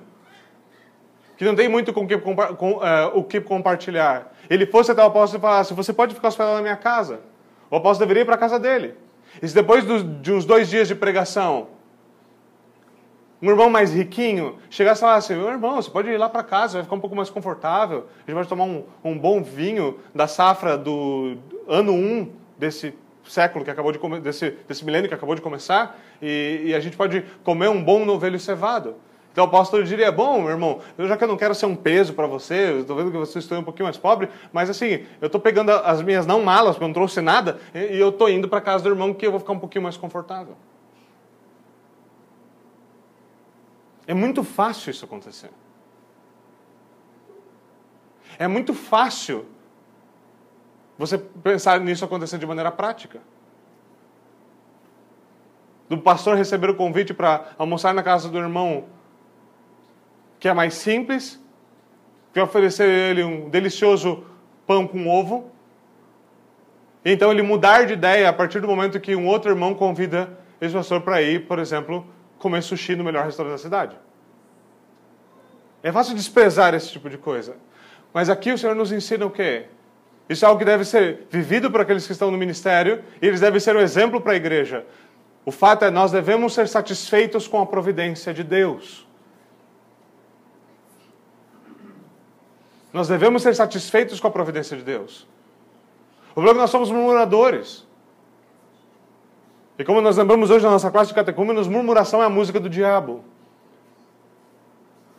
que não tem muito com, que, com, uh, o que compartilhar, ele fosse até o apóstolo e falasse: Você pode ficar hospedado na minha casa. O apóstolo deveria ir para a casa dele. E se depois de uns dois dias de pregação, um irmão mais riquinho chegasse e falasse: Meu irmão, você pode ir lá para casa, vai ficar um pouco mais confortável. A gente pode tomar um, um bom vinho da safra do ano 1 desse século que acabou de desse, desse milênio que acabou de começar, e, e a gente pode comer um bom novelho cevado. Então o apóstolo diria: Bom, meu irmão, já que eu não quero ser um peso para você, eu estou vendo que você está um pouquinho mais pobre, mas assim, eu estou pegando as minhas não malas, porque eu não trouxe nada, e, e eu estou indo para casa do irmão que eu vou ficar um pouquinho mais confortável. É muito fácil isso acontecer. É muito fácil você pensar nisso acontecer de maneira prática. Do pastor receber o convite para almoçar na casa do irmão, que é mais simples, que oferecer ele um delicioso pão com ovo. Então ele mudar de ideia a partir do momento que um outro irmão convida esse pastor para ir, por exemplo, comer sushi no melhor restaurante da cidade. É fácil desprezar esse tipo de coisa. Mas aqui o Senhor nos ensina o quê? Isso é algo que deve ser vivido por aqueles que estão no ministério e eles devem ser um exemplo para a igreja. O fato é nós devemos ser satisfeitos com a providência de Deus. Nós devemos ser satisfeitos com a providência de Deus. O problema é que nós somos murmuradores. E como nós lembramos hoje na nossa classe de catecúmenos, murmuração é a música do diabo.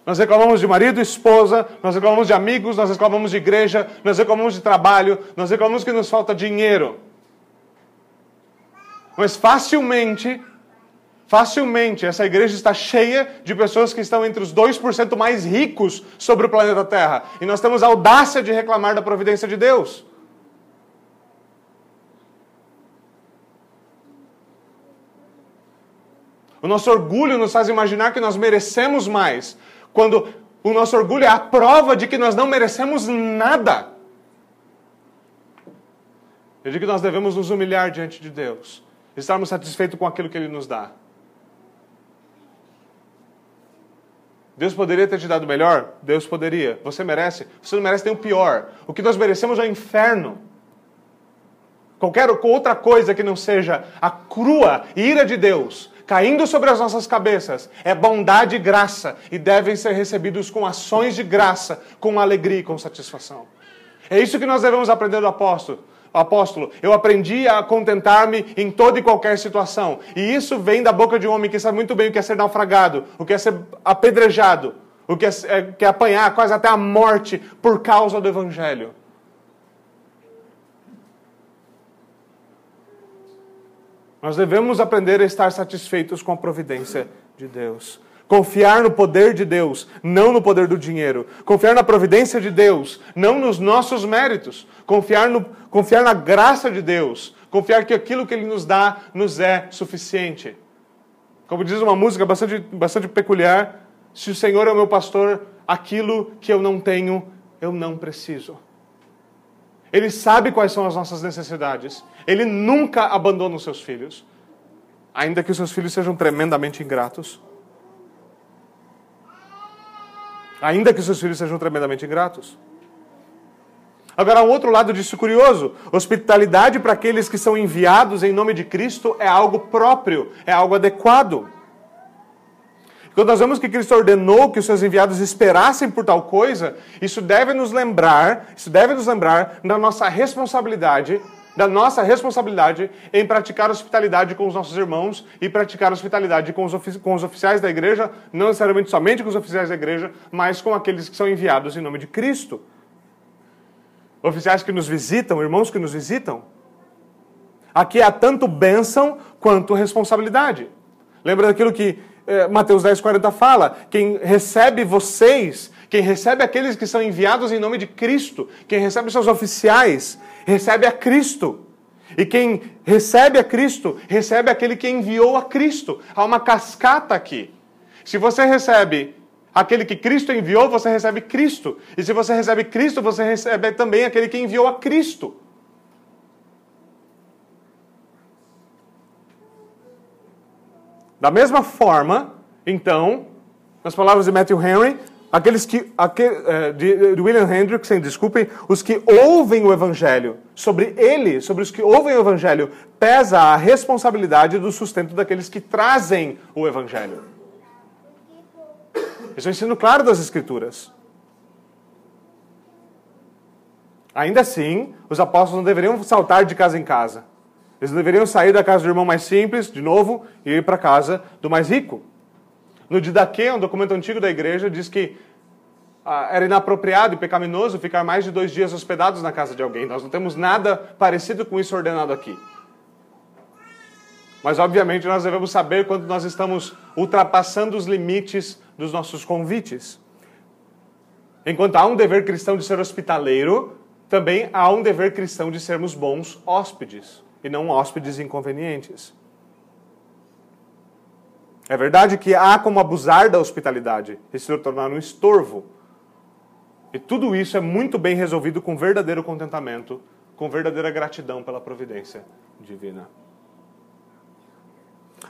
Nós reclamamos de marido e esposa, nós reclamamos de amigos, nós reclamamos de igreja, nós reclamamos de trabalho, nós reclamamos que nos falta dinheiro. Mas facilmente, facilmente, essa igreja está cheia de pessoas que estão entre os 2% mais ricos sobre o planeta Terra. E nós temos a audácia de reclamar da providência de Deus. O nosso orgulho nos faz imaginar que nós merecemos mais, quando o nosso orgulho é a prova de que nós não merecemos nada. Eu digo que nós devemos nos humilhar diante de Deus, estarmos satisfeitos com aquilo que Ele nos dá. Deus poderia ter te dado melhor? Deus poderia. Você merece? Você não merece nem o pior. O que nós merecemos é o inferno. Qualquer outra coisa que não seja a crua ira de Deus caindo sobre as nossas cabeças é bondade e graça e devem ser recebidos com ações de graça, com alegria e com satisfação. É isso que nós devemos aprender do apóstolo. Apóstolo, eu aprendi a contentar-me em toda e qualquer situação. E isso vem da boca de um homem que sabe muito bem o que é ser naufragado, o que é ser apedrejado, o que é, é, que é apanhar quase até a morte por causa do Evangelho. Nós devemos aprender a estar satisfeitos com a providência de Deus. Confiar no poder de Deus, não no poder do dinheiro. Confiar na providência de Deus, não nos nossos méritos. Confiar, no, confiar na graça de Deus. Confiar que aquilo que Ele nos dá nos é suficiente. Como diz uma música bastante, bastante peculiar: se o Senhor é o meu pastor, aquilo que eu não tenho, eu não preciso. Ele sabe quais são as nossas necessidades. Ele nunca abandona os seus filhos, ainda que os seus filhos sejam tremendamente ingratos. Ainda que os seus filhos sejam tremendamente ingratos. Agora, um outro lado disso curioso: hospitalidade para aqueles que são enviados em nome de Cristo é algo próprio, é algo adequado. Quando nós vemos que Cristo ordenou que os seus enviados esperassem por tal coisa, isso deve nos lembrar, isso deve nos lembrar da nossa responsabilidade, da nossa responsabilidade em praticar hospitalidade com os nossos irmãos e praticar hospitalidade com os, com os oficiais da igreja, não necessariamente somente com os oficiais da igreja, mas com aqueles que são enviados em nome de Cristo. Oficiais que nos visitam, irmãos que nos visitam. Aqui há tanto bênção quanto responsabilidade. Lembra daquilo que é, Mateus 10, 40 fala: quem recebe vocês, quem recebe aqueles que são enviados em nome de Cristo, quem recebe seus oficiais, recebe a Cristo. E quem recebe a Cristo, recebe aquele que enviou a Cristo. Há uma cascata aqui. Se você recebe aquele que Cristo enviou, você recebe Cristo. E se você recebe Cristo, você recebe também aquele que enviou a Cristo. Da mesma forma, então, nas palavras de Matthew Henry, aqueles que, aquele, é, de, de William Hendrickson, desculpem, os que ouvem o Evangelho, sobre ele, sobre os que ouvem o Evangelho, pesa a responsabilidade do sustento daqueles que trazem o Evangelho. Isso é um ensino claro das Escrituras. Ainda assim, os apóstolos não deveriam saltar de casa em casa. Eles deveriam sair da casa do irmão mais simples, de novo, e ir para a casa do mais rico. No Didaquê, um documento antigo da igreja, diz que ah, era inapropriado e pecaminoso ficar mais de dois dias hospedados na casa de alguém. Nós não temos nada parecido com isso ordenado aqui. Mas, obviamente, nós devemos saber quando nós estamos ultrapassando os limites dos nossos convites. Enquanto há um dever cristão de ser hospitaleiro, também há um dever cristão de sermos bons hóspedes e não hóspedes inconvenientes. É verdade que há como abusar da hospitalidade e se tornar um estorvo. E tudo isso é muito bem resolvido com verdadeiro contentamento, com verdadeira gratidão pela providência divina.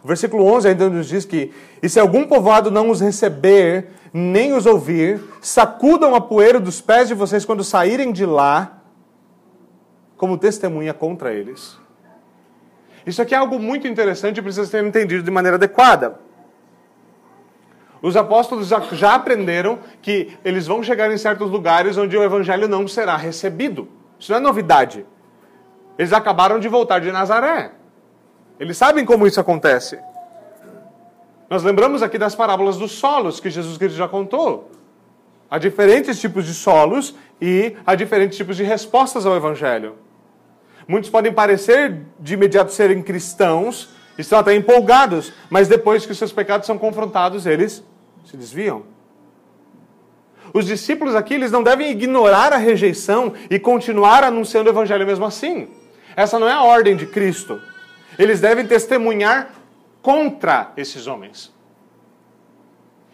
O versículo 11 ainda nos diz que: E se algum povoado não os receber, nem os ouvir, sacudam a poeira dos pés de vocês quando saírem de lá, como testemunha contra eles. Isso aqui é algo muito interessante e precisa ser entendido de maneira adequada. Os apóstolos já, aprenderam que eles vão chegar em certos lugares onde o evangelho não será recebido. Isso não é novidade. Eles acabaram de voltar de Nazaré. Eles sabem como isso acontece. Nós lembramos aqui das parábolas dos solos que Jesus Cristo já contou. Há diferentes tipos de solos e há diferentes tipos de respostas ao evangelho. Muitos podem parecer de imediato serem cristãos, estão até empolgados, mas depois que os seus pecados são confrontados, eles se desviam. Os discípulos aqui, eles não devem ignorar a rejeição e continuar anunciando o evangelho mesmo assim. Essa não é a ordem de Cristo. Eles devem testemunhar contra esses homens.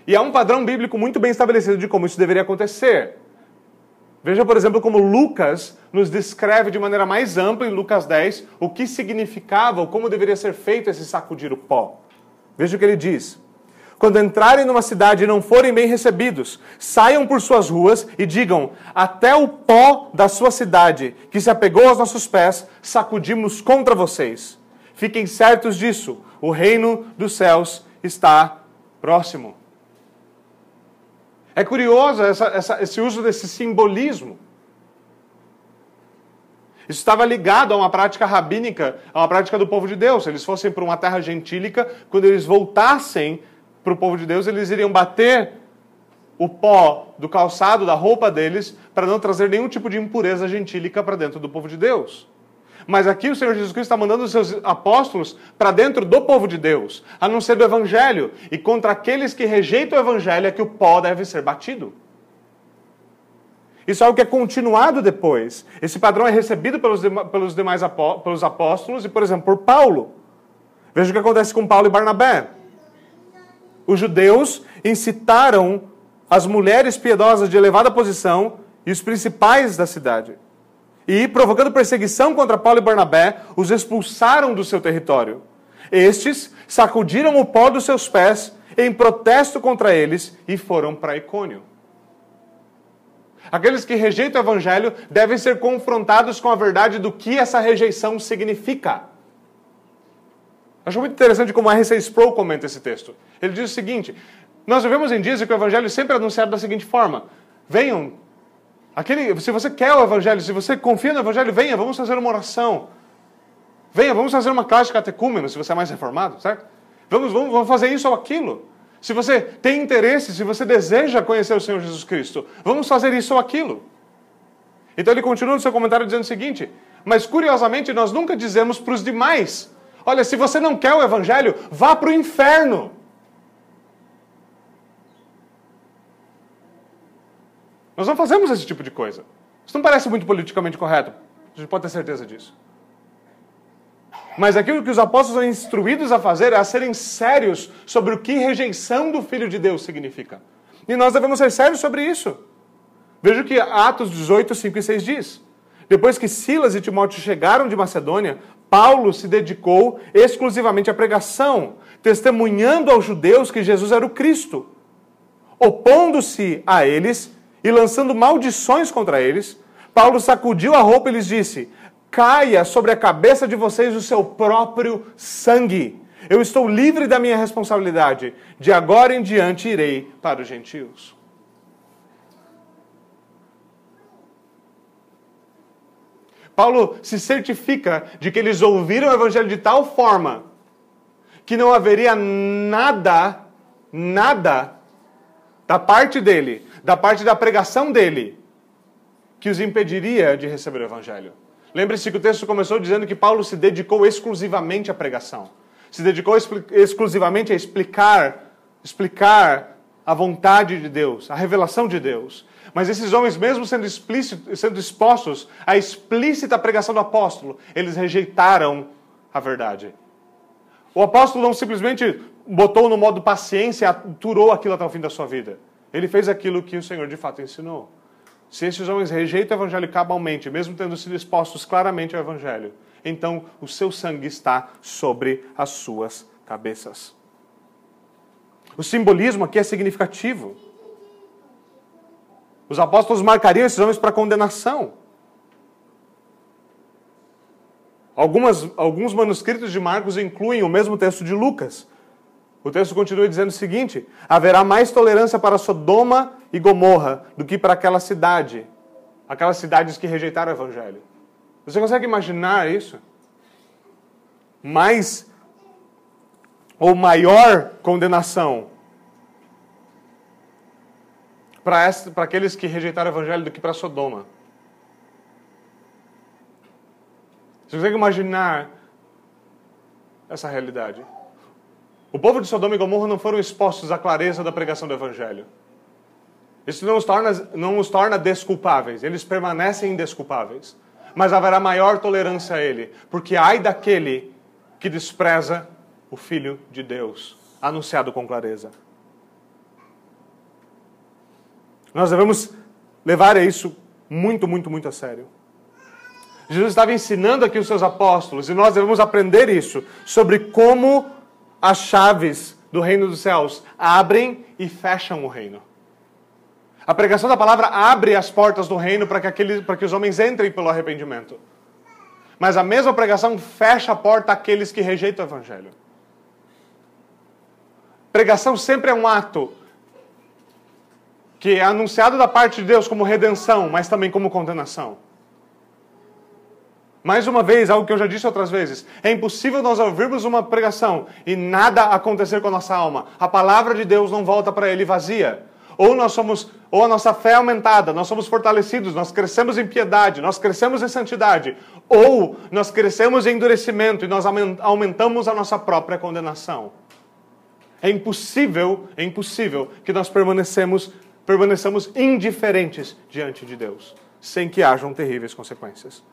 E há um padrão bíblico muito bem estabelecido de como isso deveria acontecer. Veja, por exemplo, como Lucas nos descreve de maneira mais ampla em Lucas 10 o que significava ou como deveria ser feito esse sacudir o pó. Veja o que ele diz. Quando entrarem numa cidade e não forem bem recebidos, saiam por suas ruas e digam: Até o pó da sua cidade, que se apegou aos nossos pés, sacudimos contra vocês. Fiquem certos disso, o reino dos céus está próximo. É curioso essa, essa, esse uso desse simbolismo. Isso estava ligado a uma prática rabínica, a uma prática do povo de Deus. Se eles fossem para uma terra gentílica, quando eles voltassem para o povo de Deus, eles iriam bater o pó do calçado, da roupa deles, para não trazer nenhum tipo de impureza gentílica para dentro do povo de Deus. Mas aqui o Senhor Jesus Cristo está mandando os seus apóstolos para dentro do povo de Deus, a não ser do Evangelho. E contra aqueles que rejeitam o Evangelho é que o pó deve ser batido. Isso é algo que é continuado depois. Esse padrão é recebido pelos, pelos demais apó, pelos apóstolos e, por exemplo, por Paulo. Veja o que acontece com Paulo e Barnabé. Os judeus incitaram as mulheres piedosas de elevada posição e os principais da cidade e, provocando perseguição contra Paulo e Barnabé, os expulsaram do seu território. Estes sacudiram o pó dos seus pés em protesto contra eles e foram para Icônio. Aqueles que rejeitam o evangelho devem ser confrontados com a verdade do que essa rejeição significa. Acho muito interessante como R.C. Sproul comenta esse texto. Ele diz o seguinte: Nós vivemos em dias em que o evangelho sempre é anunciado da seguinte forma: Venham, aquele, se você quer o evangelho, se você confia no evangelho, venha, vamos fazer uma oração. Venha, vamos fazer uma classe de catecúmeno, se você é mais reformado, certo? Vamos, vamos, vamos fazer isso ou aquilo. Se você tem interesse, se você deseja conhecer o Senhor Jesus Cristo, vamos fazer isso ou aquilo. Então ele continua no seu comentário dizendo o seguinte: Mas curiosamente, nós nunca dizemos para os demais: Olha, se você não quer o Evangelho, vá para o inferno. Nós não fazemos esse tipo de coisa. Isso não parece muito politicamente correto. A gente pode ter certeza disso. Mas aquilo que os apóstolos são instruídos a fazer é a serem sérios sobre o que rejeição do Filho de Deus significa. E nós devemos ser sérios sobre isso. Veja o que Atos 18, 5 e 6 diz. Depois que Silas e Timóteo chegaram de Macedônia, Paulo se dedicou exclusivamente à pregação, testemunhando aos judeus que Jesus era o Cristo. Opondo-se a eles e lançando maldições contra eles, Paulo sacudiu a roupa e lhes disse: caia sobre a cabeça de vocês o seu próprio sangue. Eu estou livre da minha responsabilidade. De agora em diante irei para os gentios. Paulo se certifica de que eles ouviram o evangelho de tal forma que não haveria nada, nada da parte dele, da parte da pregação dele, que os impediria de receber o evangelho. Lembre-se que o texto começou dizendo que Paulo se dedicou exclusivamente à pregação. Se dedicou exclusivamente a explicar, explicar a vontade de Deus, a revelação de Deus. Mas esses homens, mesmo sendo, sendo expostos à explícita pregação do apóstolo, eles rejeitaram a verdade. O apóstolo não simplesmente botou no modo paciência e aturou aquilo até o fim da sua vida. Ele fez aquilo que o Senhor de fato ensinou. Se esses homens rejeitam o evangelho cabalmente, mesmo tendo sido expostos claramente ao evangelho, então o seu sangue está sobre as suas cabeças. O simbolismo aqui é significativo. Os apóstolos marcariam esses homens para condenação. Algumas, alguns manuscritos de Marcos incluem o mesmo texto de Lucas. O texto continua dizendo o seguinte: haverá mais tolerância para Sodoma e Gomorra do que para aquela cidade, aquelas cidades que rejeitaram o evangelho. Você consegue imaginar isso? Mais ou maior condenação para aqueles que rejeitaram o evangelho do que para Sodoma. Você consegue imaginar essa realidade? O povo de Sodoma e Gomorra não foram expostos à clareza da pregação do Evangelho. Isso não os torna, não os torna desculpáveis, eles permanecem indesculpáveis. Mas haverá maior tolerância a ele, porque ai daquele que despreza o Filho de Deus, anunciado com clareza. Nós devemos levar isso muito, muito, muito a sério. Jesus estava ensinando aqui os seus apóstolos, e nós devemos aprender isso, sobre como as chaves do reino dos céus abrem e fecham o reino. A pregação da palavra abre as portas do reino para que, aqueles, para que os homens entrem pelo arrependimento. Mas a mesma pregação fecha a porta àqueles que rejeitam o evangelho. Pregação sempre é um ato que é anunciado da parte de Deus como redenção, mas também como condenação. Mais uma vez, algo que eu já disse outras vezes: é impossível nós ouvirmos uma pregação e nada acontecer com a nossa alma. A palavra de Deus não volta para ele vazia. Ou nós somos, ou a nossa fé é aumentada, nós somos fortalecidos, nós crescemos em piedade, nós crescemos em santidade, ou nós crescemos em endurecimento e nós aumentamos a nossa própria condenação. É impossível, é impossível que nós permanecemos, permaneçamos indiferentes diante de Deus, sem que hajam terríveis consequências.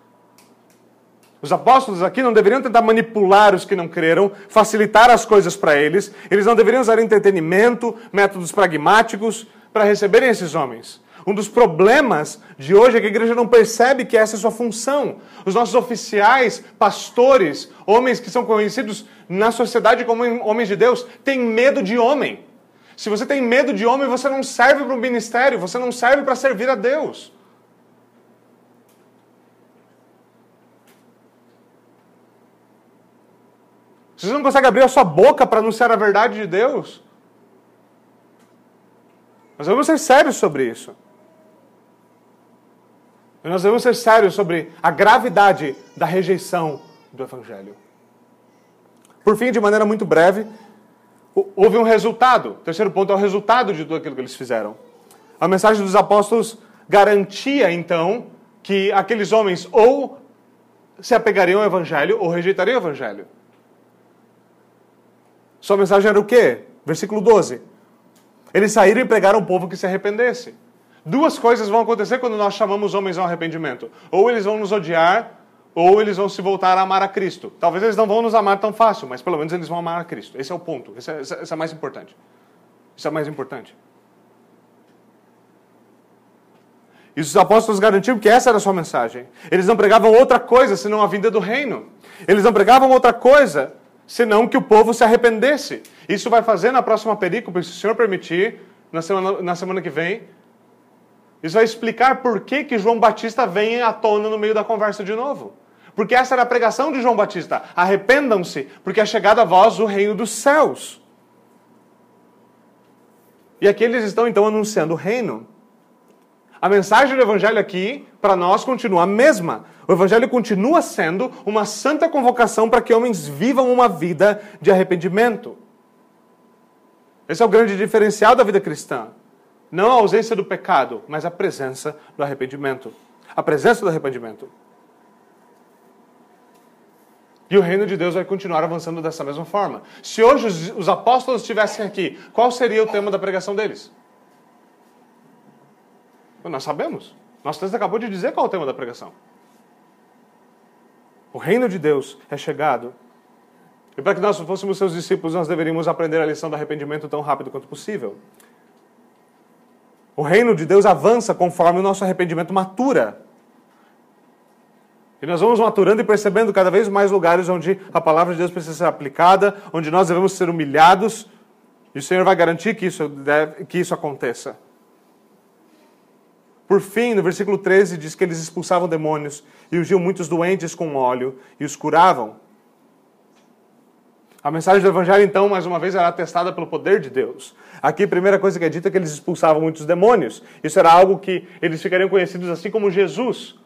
Os apóstolos aqui não deveriam tentar manipular os que não creram, facilitar as coisas para eles. Eles não deveriam usar entretenimento, métodos pragmáticos para receberem esses homens. Um dos problemas de hoje é que a igreja não percebe que essa é a sua função. Os nossos oficiais, pastores, homens que são conhecidos na sociedade como homens de Deus, têm medo de homem. Se você tem medo de homem, você não serve para o ministério, você não serve para servir a Deus. Você não consegue abrir a sua boca para anunciar a verdade de Deus, nós vamos ser sérios sobre isso. Nós devemos ser sérios sobre a gravidade da rejeição do Evangelho. Por fim, de maneira muito breve, houve um resultado. O terceiro ponto é o resultado de tudo aquilo que eles fizeram. A mensagem dos apóstolos garantia, então, que aqueles homens ou se apegariam ao Evangelho ou rejeitariam o Evangelho. Sua mensagem era o quê? Versículo 12. Eles saíram e pregaram o povo que se arrependesse. Duas coisas vão acontecer quando nós chamamos homens ao arrependimento. Ou eles vão nos odiar, ou eles vão se voltar a amar a Cristo. Talvez eles não vão nos amar tão fácil, mas pelo menos eles vão amar a Cristo. Esse é o ponto. Esse é, esse é mais importante. Isso é mais importante. E os apóstolos garantiam que essa era a sua mensagem. Eles não pregavam outra coisa senão a vinda do reino. Eles não pregavam outra coisa senão que o povo se arrependesse. Isso vai fazer na próxima perícope, se o Senhor permitir, na semana, na semana que vem. Isso vai explicar por que, que João Batista vem à tona no meio da conversa de novo. Porque essa era a pregação de João Batista. Arrependam-se, porque é chegado a vós o reino dos céus. E aqui eles estão então anunciando o reino. A mensagem do Evangelho aqui, para nós, continua a mesma. O Evangelho continua sendo uma santa convocação para que homens vivam uma vida de arrependimento. Esse é o grande diferencial da vida cristã. Não a ausência do pecado, mas a presença do arrependimento. A presença do arrependimento. E o reino de Deus vai continuar avançando dessa mesma forma. Se hoje os, os apóstolos estivessem aqui, qual seria o tema da pregação deles? Nós sabemos. Nosso texto acabou de dizer qual é o tema da pregação. O reino de Deus é chegado e para que nós fôssemos seus discípulos, nós deveríamos aprender a lição do arrependimento tão rápido quanto possível. O reino de Deus avança conforme o nosso arrependimento matura. E nós vamos maturando e percebendo cada vez mais lugares onde a palavra de Deus precisa ser aplicada, onde nós devemos ser humilhados, e o Senhor vai garantir que isso, deve, que isso aconteça. Por fim, no versículo 13, diz que eles expulsavam demônios e ungiam muitos doentes com óleo e os curavam. A mensagem do Evangelho, então, mais uma vez, era atestada pelo poder de Deus. Aqui, a primeira coisa que é dita é que eles expulsavam muitos demônios. Isso era algo que eles ficariam conhecidos assim como Jesus.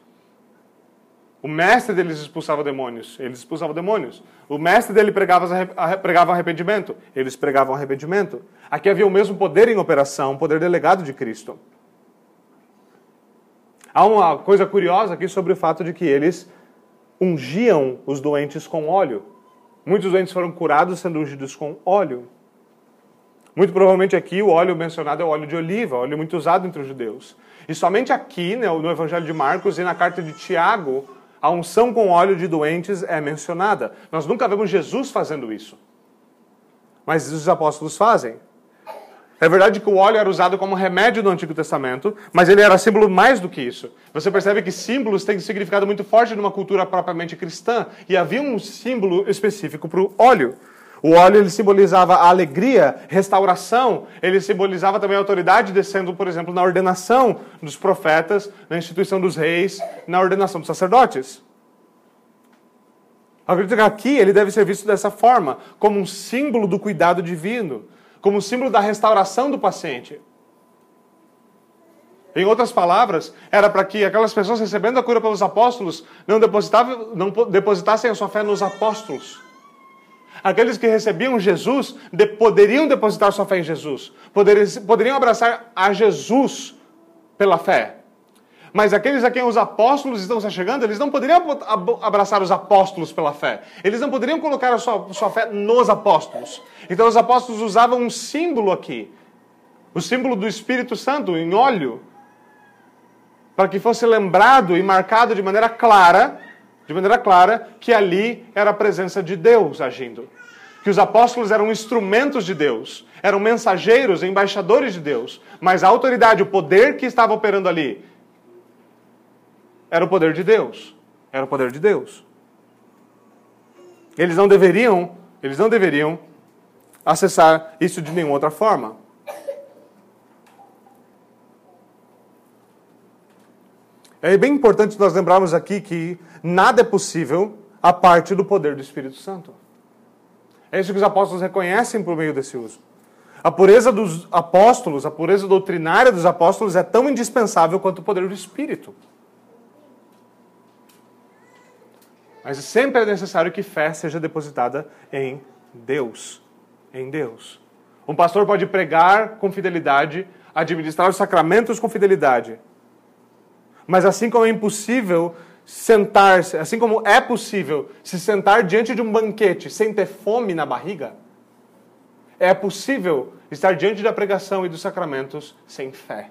O mestre deles expulsava demônios, eles expulsavam demônios. O mestre dele pregava, pregava arrependimento, eles pregavam arrependimento. Aqui havia o mesmo poder em operação, o poder delegado de Cristo. Há uma coisa curiosa aqui sobre o fato de que eles ungiam os doentes com óleo. Muitos doentes foram curados sendo ungidos com óleo. Muito provavelmente aqui o óleo mencionado é o óleo de oliva, óleo muito usado entre os judeus. E somente aqui, né, no Evangelho de Marcos e na carta de Tiago, a unção com óleo de doentes é mencionada. Nós nunca vemos Jesus fazendo isso. Mas os apóstolos fazem. É verdade que o óleo era usado como remédio no Antigo Testamento, mas ele era símbolo mais do que isso. Você percebe que símbolos têm significado muito forte numa cultura propriamente cristã, e havia um símbolo específico para o óleo. O óleo ele simbolizava a alegria, restauração, ele simbolizava também a autoridade descendo, por exemplo, na ordenação dos profetas, na instituição dos reis, na ordenação dos sacerdotes. Acredito que aqui ele deve ser visto dessa forma, como um símbolo do cuidado divino como símbolo da restauração do paciente. Em outras palavras, era para que aquelas pessoas recebendo a cura pelos apóstolos não, não depositassem a sua fé nos apóstolos. Aqueles que recebiam Jesus de, poderiam depositar sua fé em Jesus, poderiam, poderiam abraçar a Jesus pela fé. Mas aqueles a quem os apóstolos estão se chegando, eles não poderiam abraçar os apóstolos pela fé. Eles não poderiam colocar a sua, sua fé nos apóstolos. Então os apóstolos usavam um símbolo aqui. O símbolo do Espírito Santo em óleo. Para que fosse lembrado e marcado de maneira clara, de maneira clara, que ali era a presença de Deus agindo. que os apóstolos eram instrumentos de Deus, eram mensageiros, embaixadores de Deus, mas a autoridade, o poder que estava operando ali, era o poder de Deus. Era o poder de Deus. Eles não deveriam, eles não deveriam acessar isso de nenhuma outra forma. É bem importante nós lembrarmos aqui que nada é possível a parte do poder do Espírito Santo. É isso que os apóstolos reconhecem por meio desse uso. A pureza dos apóstolos, a pureza doutrinária dos apóstolos é tão indispensável quanto o poder do Espírito. Mas sempre é necessário que fé seja depositada em Deus. Em Deus. Um pastor pode pregar com fidelidade, administrar os sacramentos com fidelidade. Mas assim como é impossível sentar-se, assim como é possível se sentar diante de um banquete sem ter fome na barriga, é possível estar diante da pregação e dos sacramentos sem fé.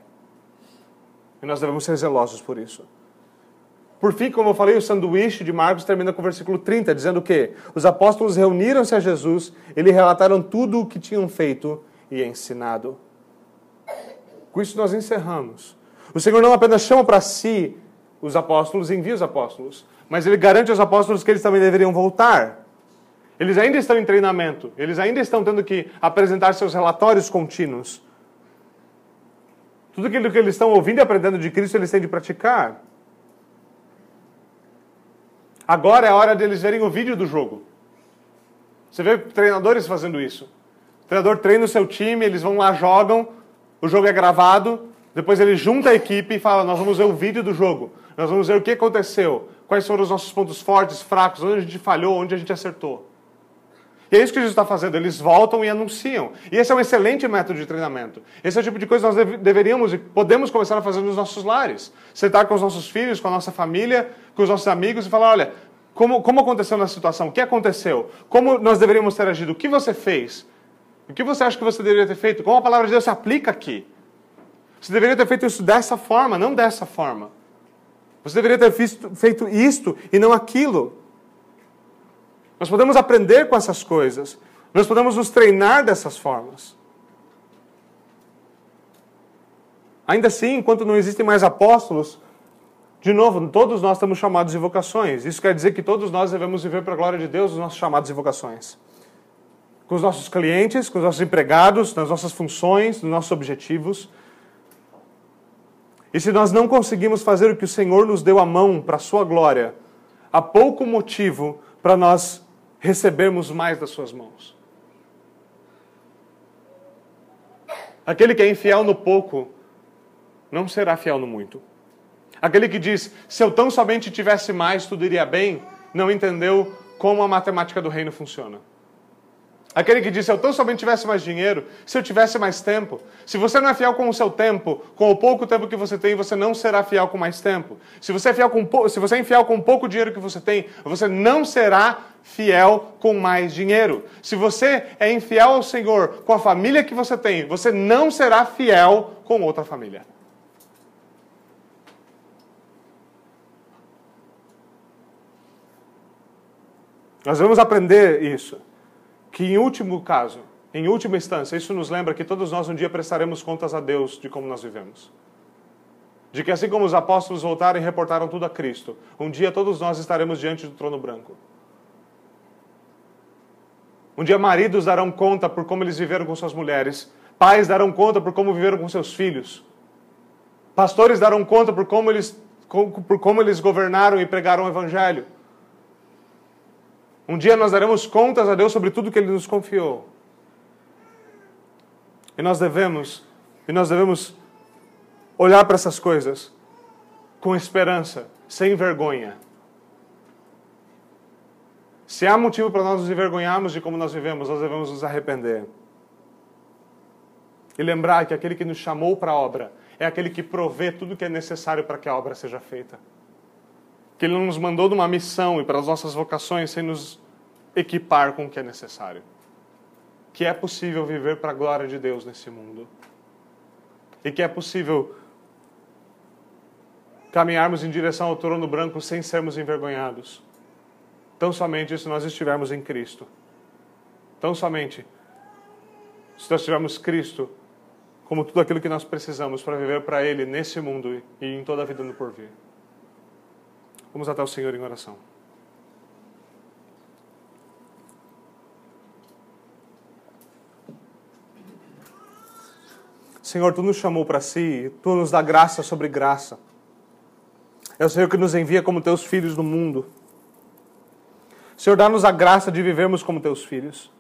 E nós devemos ser zelosos por isso. Por fim, como eu falei, o sanduíche de Marcos termina com o versículo 30, dizendo que os apóstolos reuniram-se a Jesus e lhe relataram tudo o que tinham feito e ensinado. Com isso nós encerramos. O Senhor não apenas chama para si os apóstolos e envia os apóstolos, mas ele garante aos apóstolos que eles também deveriam voltar. Eles ainda estão em treinamento, eles ainda estão tendo que apresentar seus relatórios contínuos. Tudo aquilo que eles estão ouvindo e aprendendo de Cristo, eles têm de praticar. Agora é a hora deles verem o vídeo do jogo. Você vê treinadores fazendo isso. O treinador treina o seu time, eles vão lá, jogam, o jogo é gravado, depois ele junta a equipe e fala: Nós vamos ver o vídeo do jogo, nós vamos ver o que aconteceu, quais foram os nossos pontos fortes, fracos, onde a gente falhou, onde a gente acertou. E é isso que Jesus está fazendo, eles voltam e anunciam. E esse é um excelente método de treinamento. Esse é o tipo de coisa que nós deveríamos e podemos começar a fazer nos nossos lares. Sentar com os nossos filhos, com a nossa família, com os nossos amigos e falar: olha, como, como aconteceu na situação? O que aconteceu? Como nós deveríamos ter agido? O que você fez? O que você acha que você deveria ter feito? Como a palavra de Deus se aplica aqui? Você deveria ter feito isso dessa forma, não dessa forma. Você deveria ter feito isto e não aquilo. Nós podemos aprender com essas coisas. Nós podemos nos treinar dessas formas. Ainda assim, enquanto não existem mais apóstolos, de novo, todos nós estamos chamados de vocações. Isso quer dizer que todos nós devemos viver para a glória de Deus os nossos chamados de vocações. Com os nossos clientes, com os nossos empregados, nas nossas funções, nos nossos objetivos. E se nós não conseguimos fazer o que o Senhor nos deu a mão para a sua glória, há pouco motivo para nós recebermos mais das suas mãos. Aquele que é infiel no pouco, não será fiel no muito. Aquele que diz, se eu tão somente tivesse mais, tudo iria bem, não entendeu como a matemática do reino funciona. Aquele que disse, eu tão somente tivesse mais dinheiro, se eu tivesse mais tempo. Se você não é fiel com o seu tempo, com o pouco tempo que você tem, você não será fiel com mais tempo. Se você é fiel com, se você é infiel com o pouco dinheiro que você tem, você não será fiel com mais dinheiro. Se você é infiel ao Senhor com a família que você tem, você não será fiel com outra família. Nós vamos aprender isso que em último caso, em última instância, isso nos lembra que todos nós um dia prestaremos contas a Deus de como nós vivemos. De que assim como os apóstolos voltaram e reportaram tudo a Cristo, um dia todos nós estaremos diante do trono branco. Um dia maridos darão conta por como eles viveram com suas mulheres, pais darão conta por como viveram com seus filhos, pastores darão conta por como eles, por como eles governaram e pregaram o evangelho. Um dia nós daremos contas a Deus sobre tudo que Ele nos confiou. E nós devemos, e nós devemos olhar para essas coisas com esperança, sem vergonha. Se há motivo para nós nos envergonharmos de como nós vivemos, nós devemos nos arrepender. E lembrar que aquele que nos chamou para a obra é aquele que provê tudo o que é necessário para que a obra seja feita que Ele não nos mandou numa missão e para as nossas vocações sem nos equipar com o que é necessário. Que é possível viver para a glória de Deus nesse mundo. E que é possível caminharmos em direção ao trono branco sem sermos envergonhados. Tão somente se nós estivermos em Cristo. Tão somente se nós tivermos Cristo como tudo aquilo que nós precisamos para viver para Ele nesse mundo e em toda a vida no porvir. Vamos até o Senhor em oração. Senhor, Tu nos chamou para si, Tu nos dá graça sobre graça. É o Senhor que nos envia como Teus filhos no mundo. Senhor, dá-nos a graça de vivermos como Teus filhos.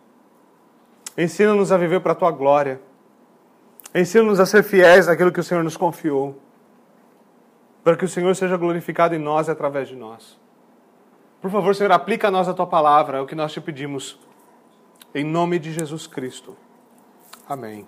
Ensina-nos a viver para a Tua glória. Ensina-nos a ser fiéis àquilo que o Senhor nos confiou. Para que o Senhor seja glorificado em nós e através de nós. Por favor, Senhor, aplica a nós a Tua palavra, é o que nós te pedimos. Em nome de Jesus Cristo. Amém.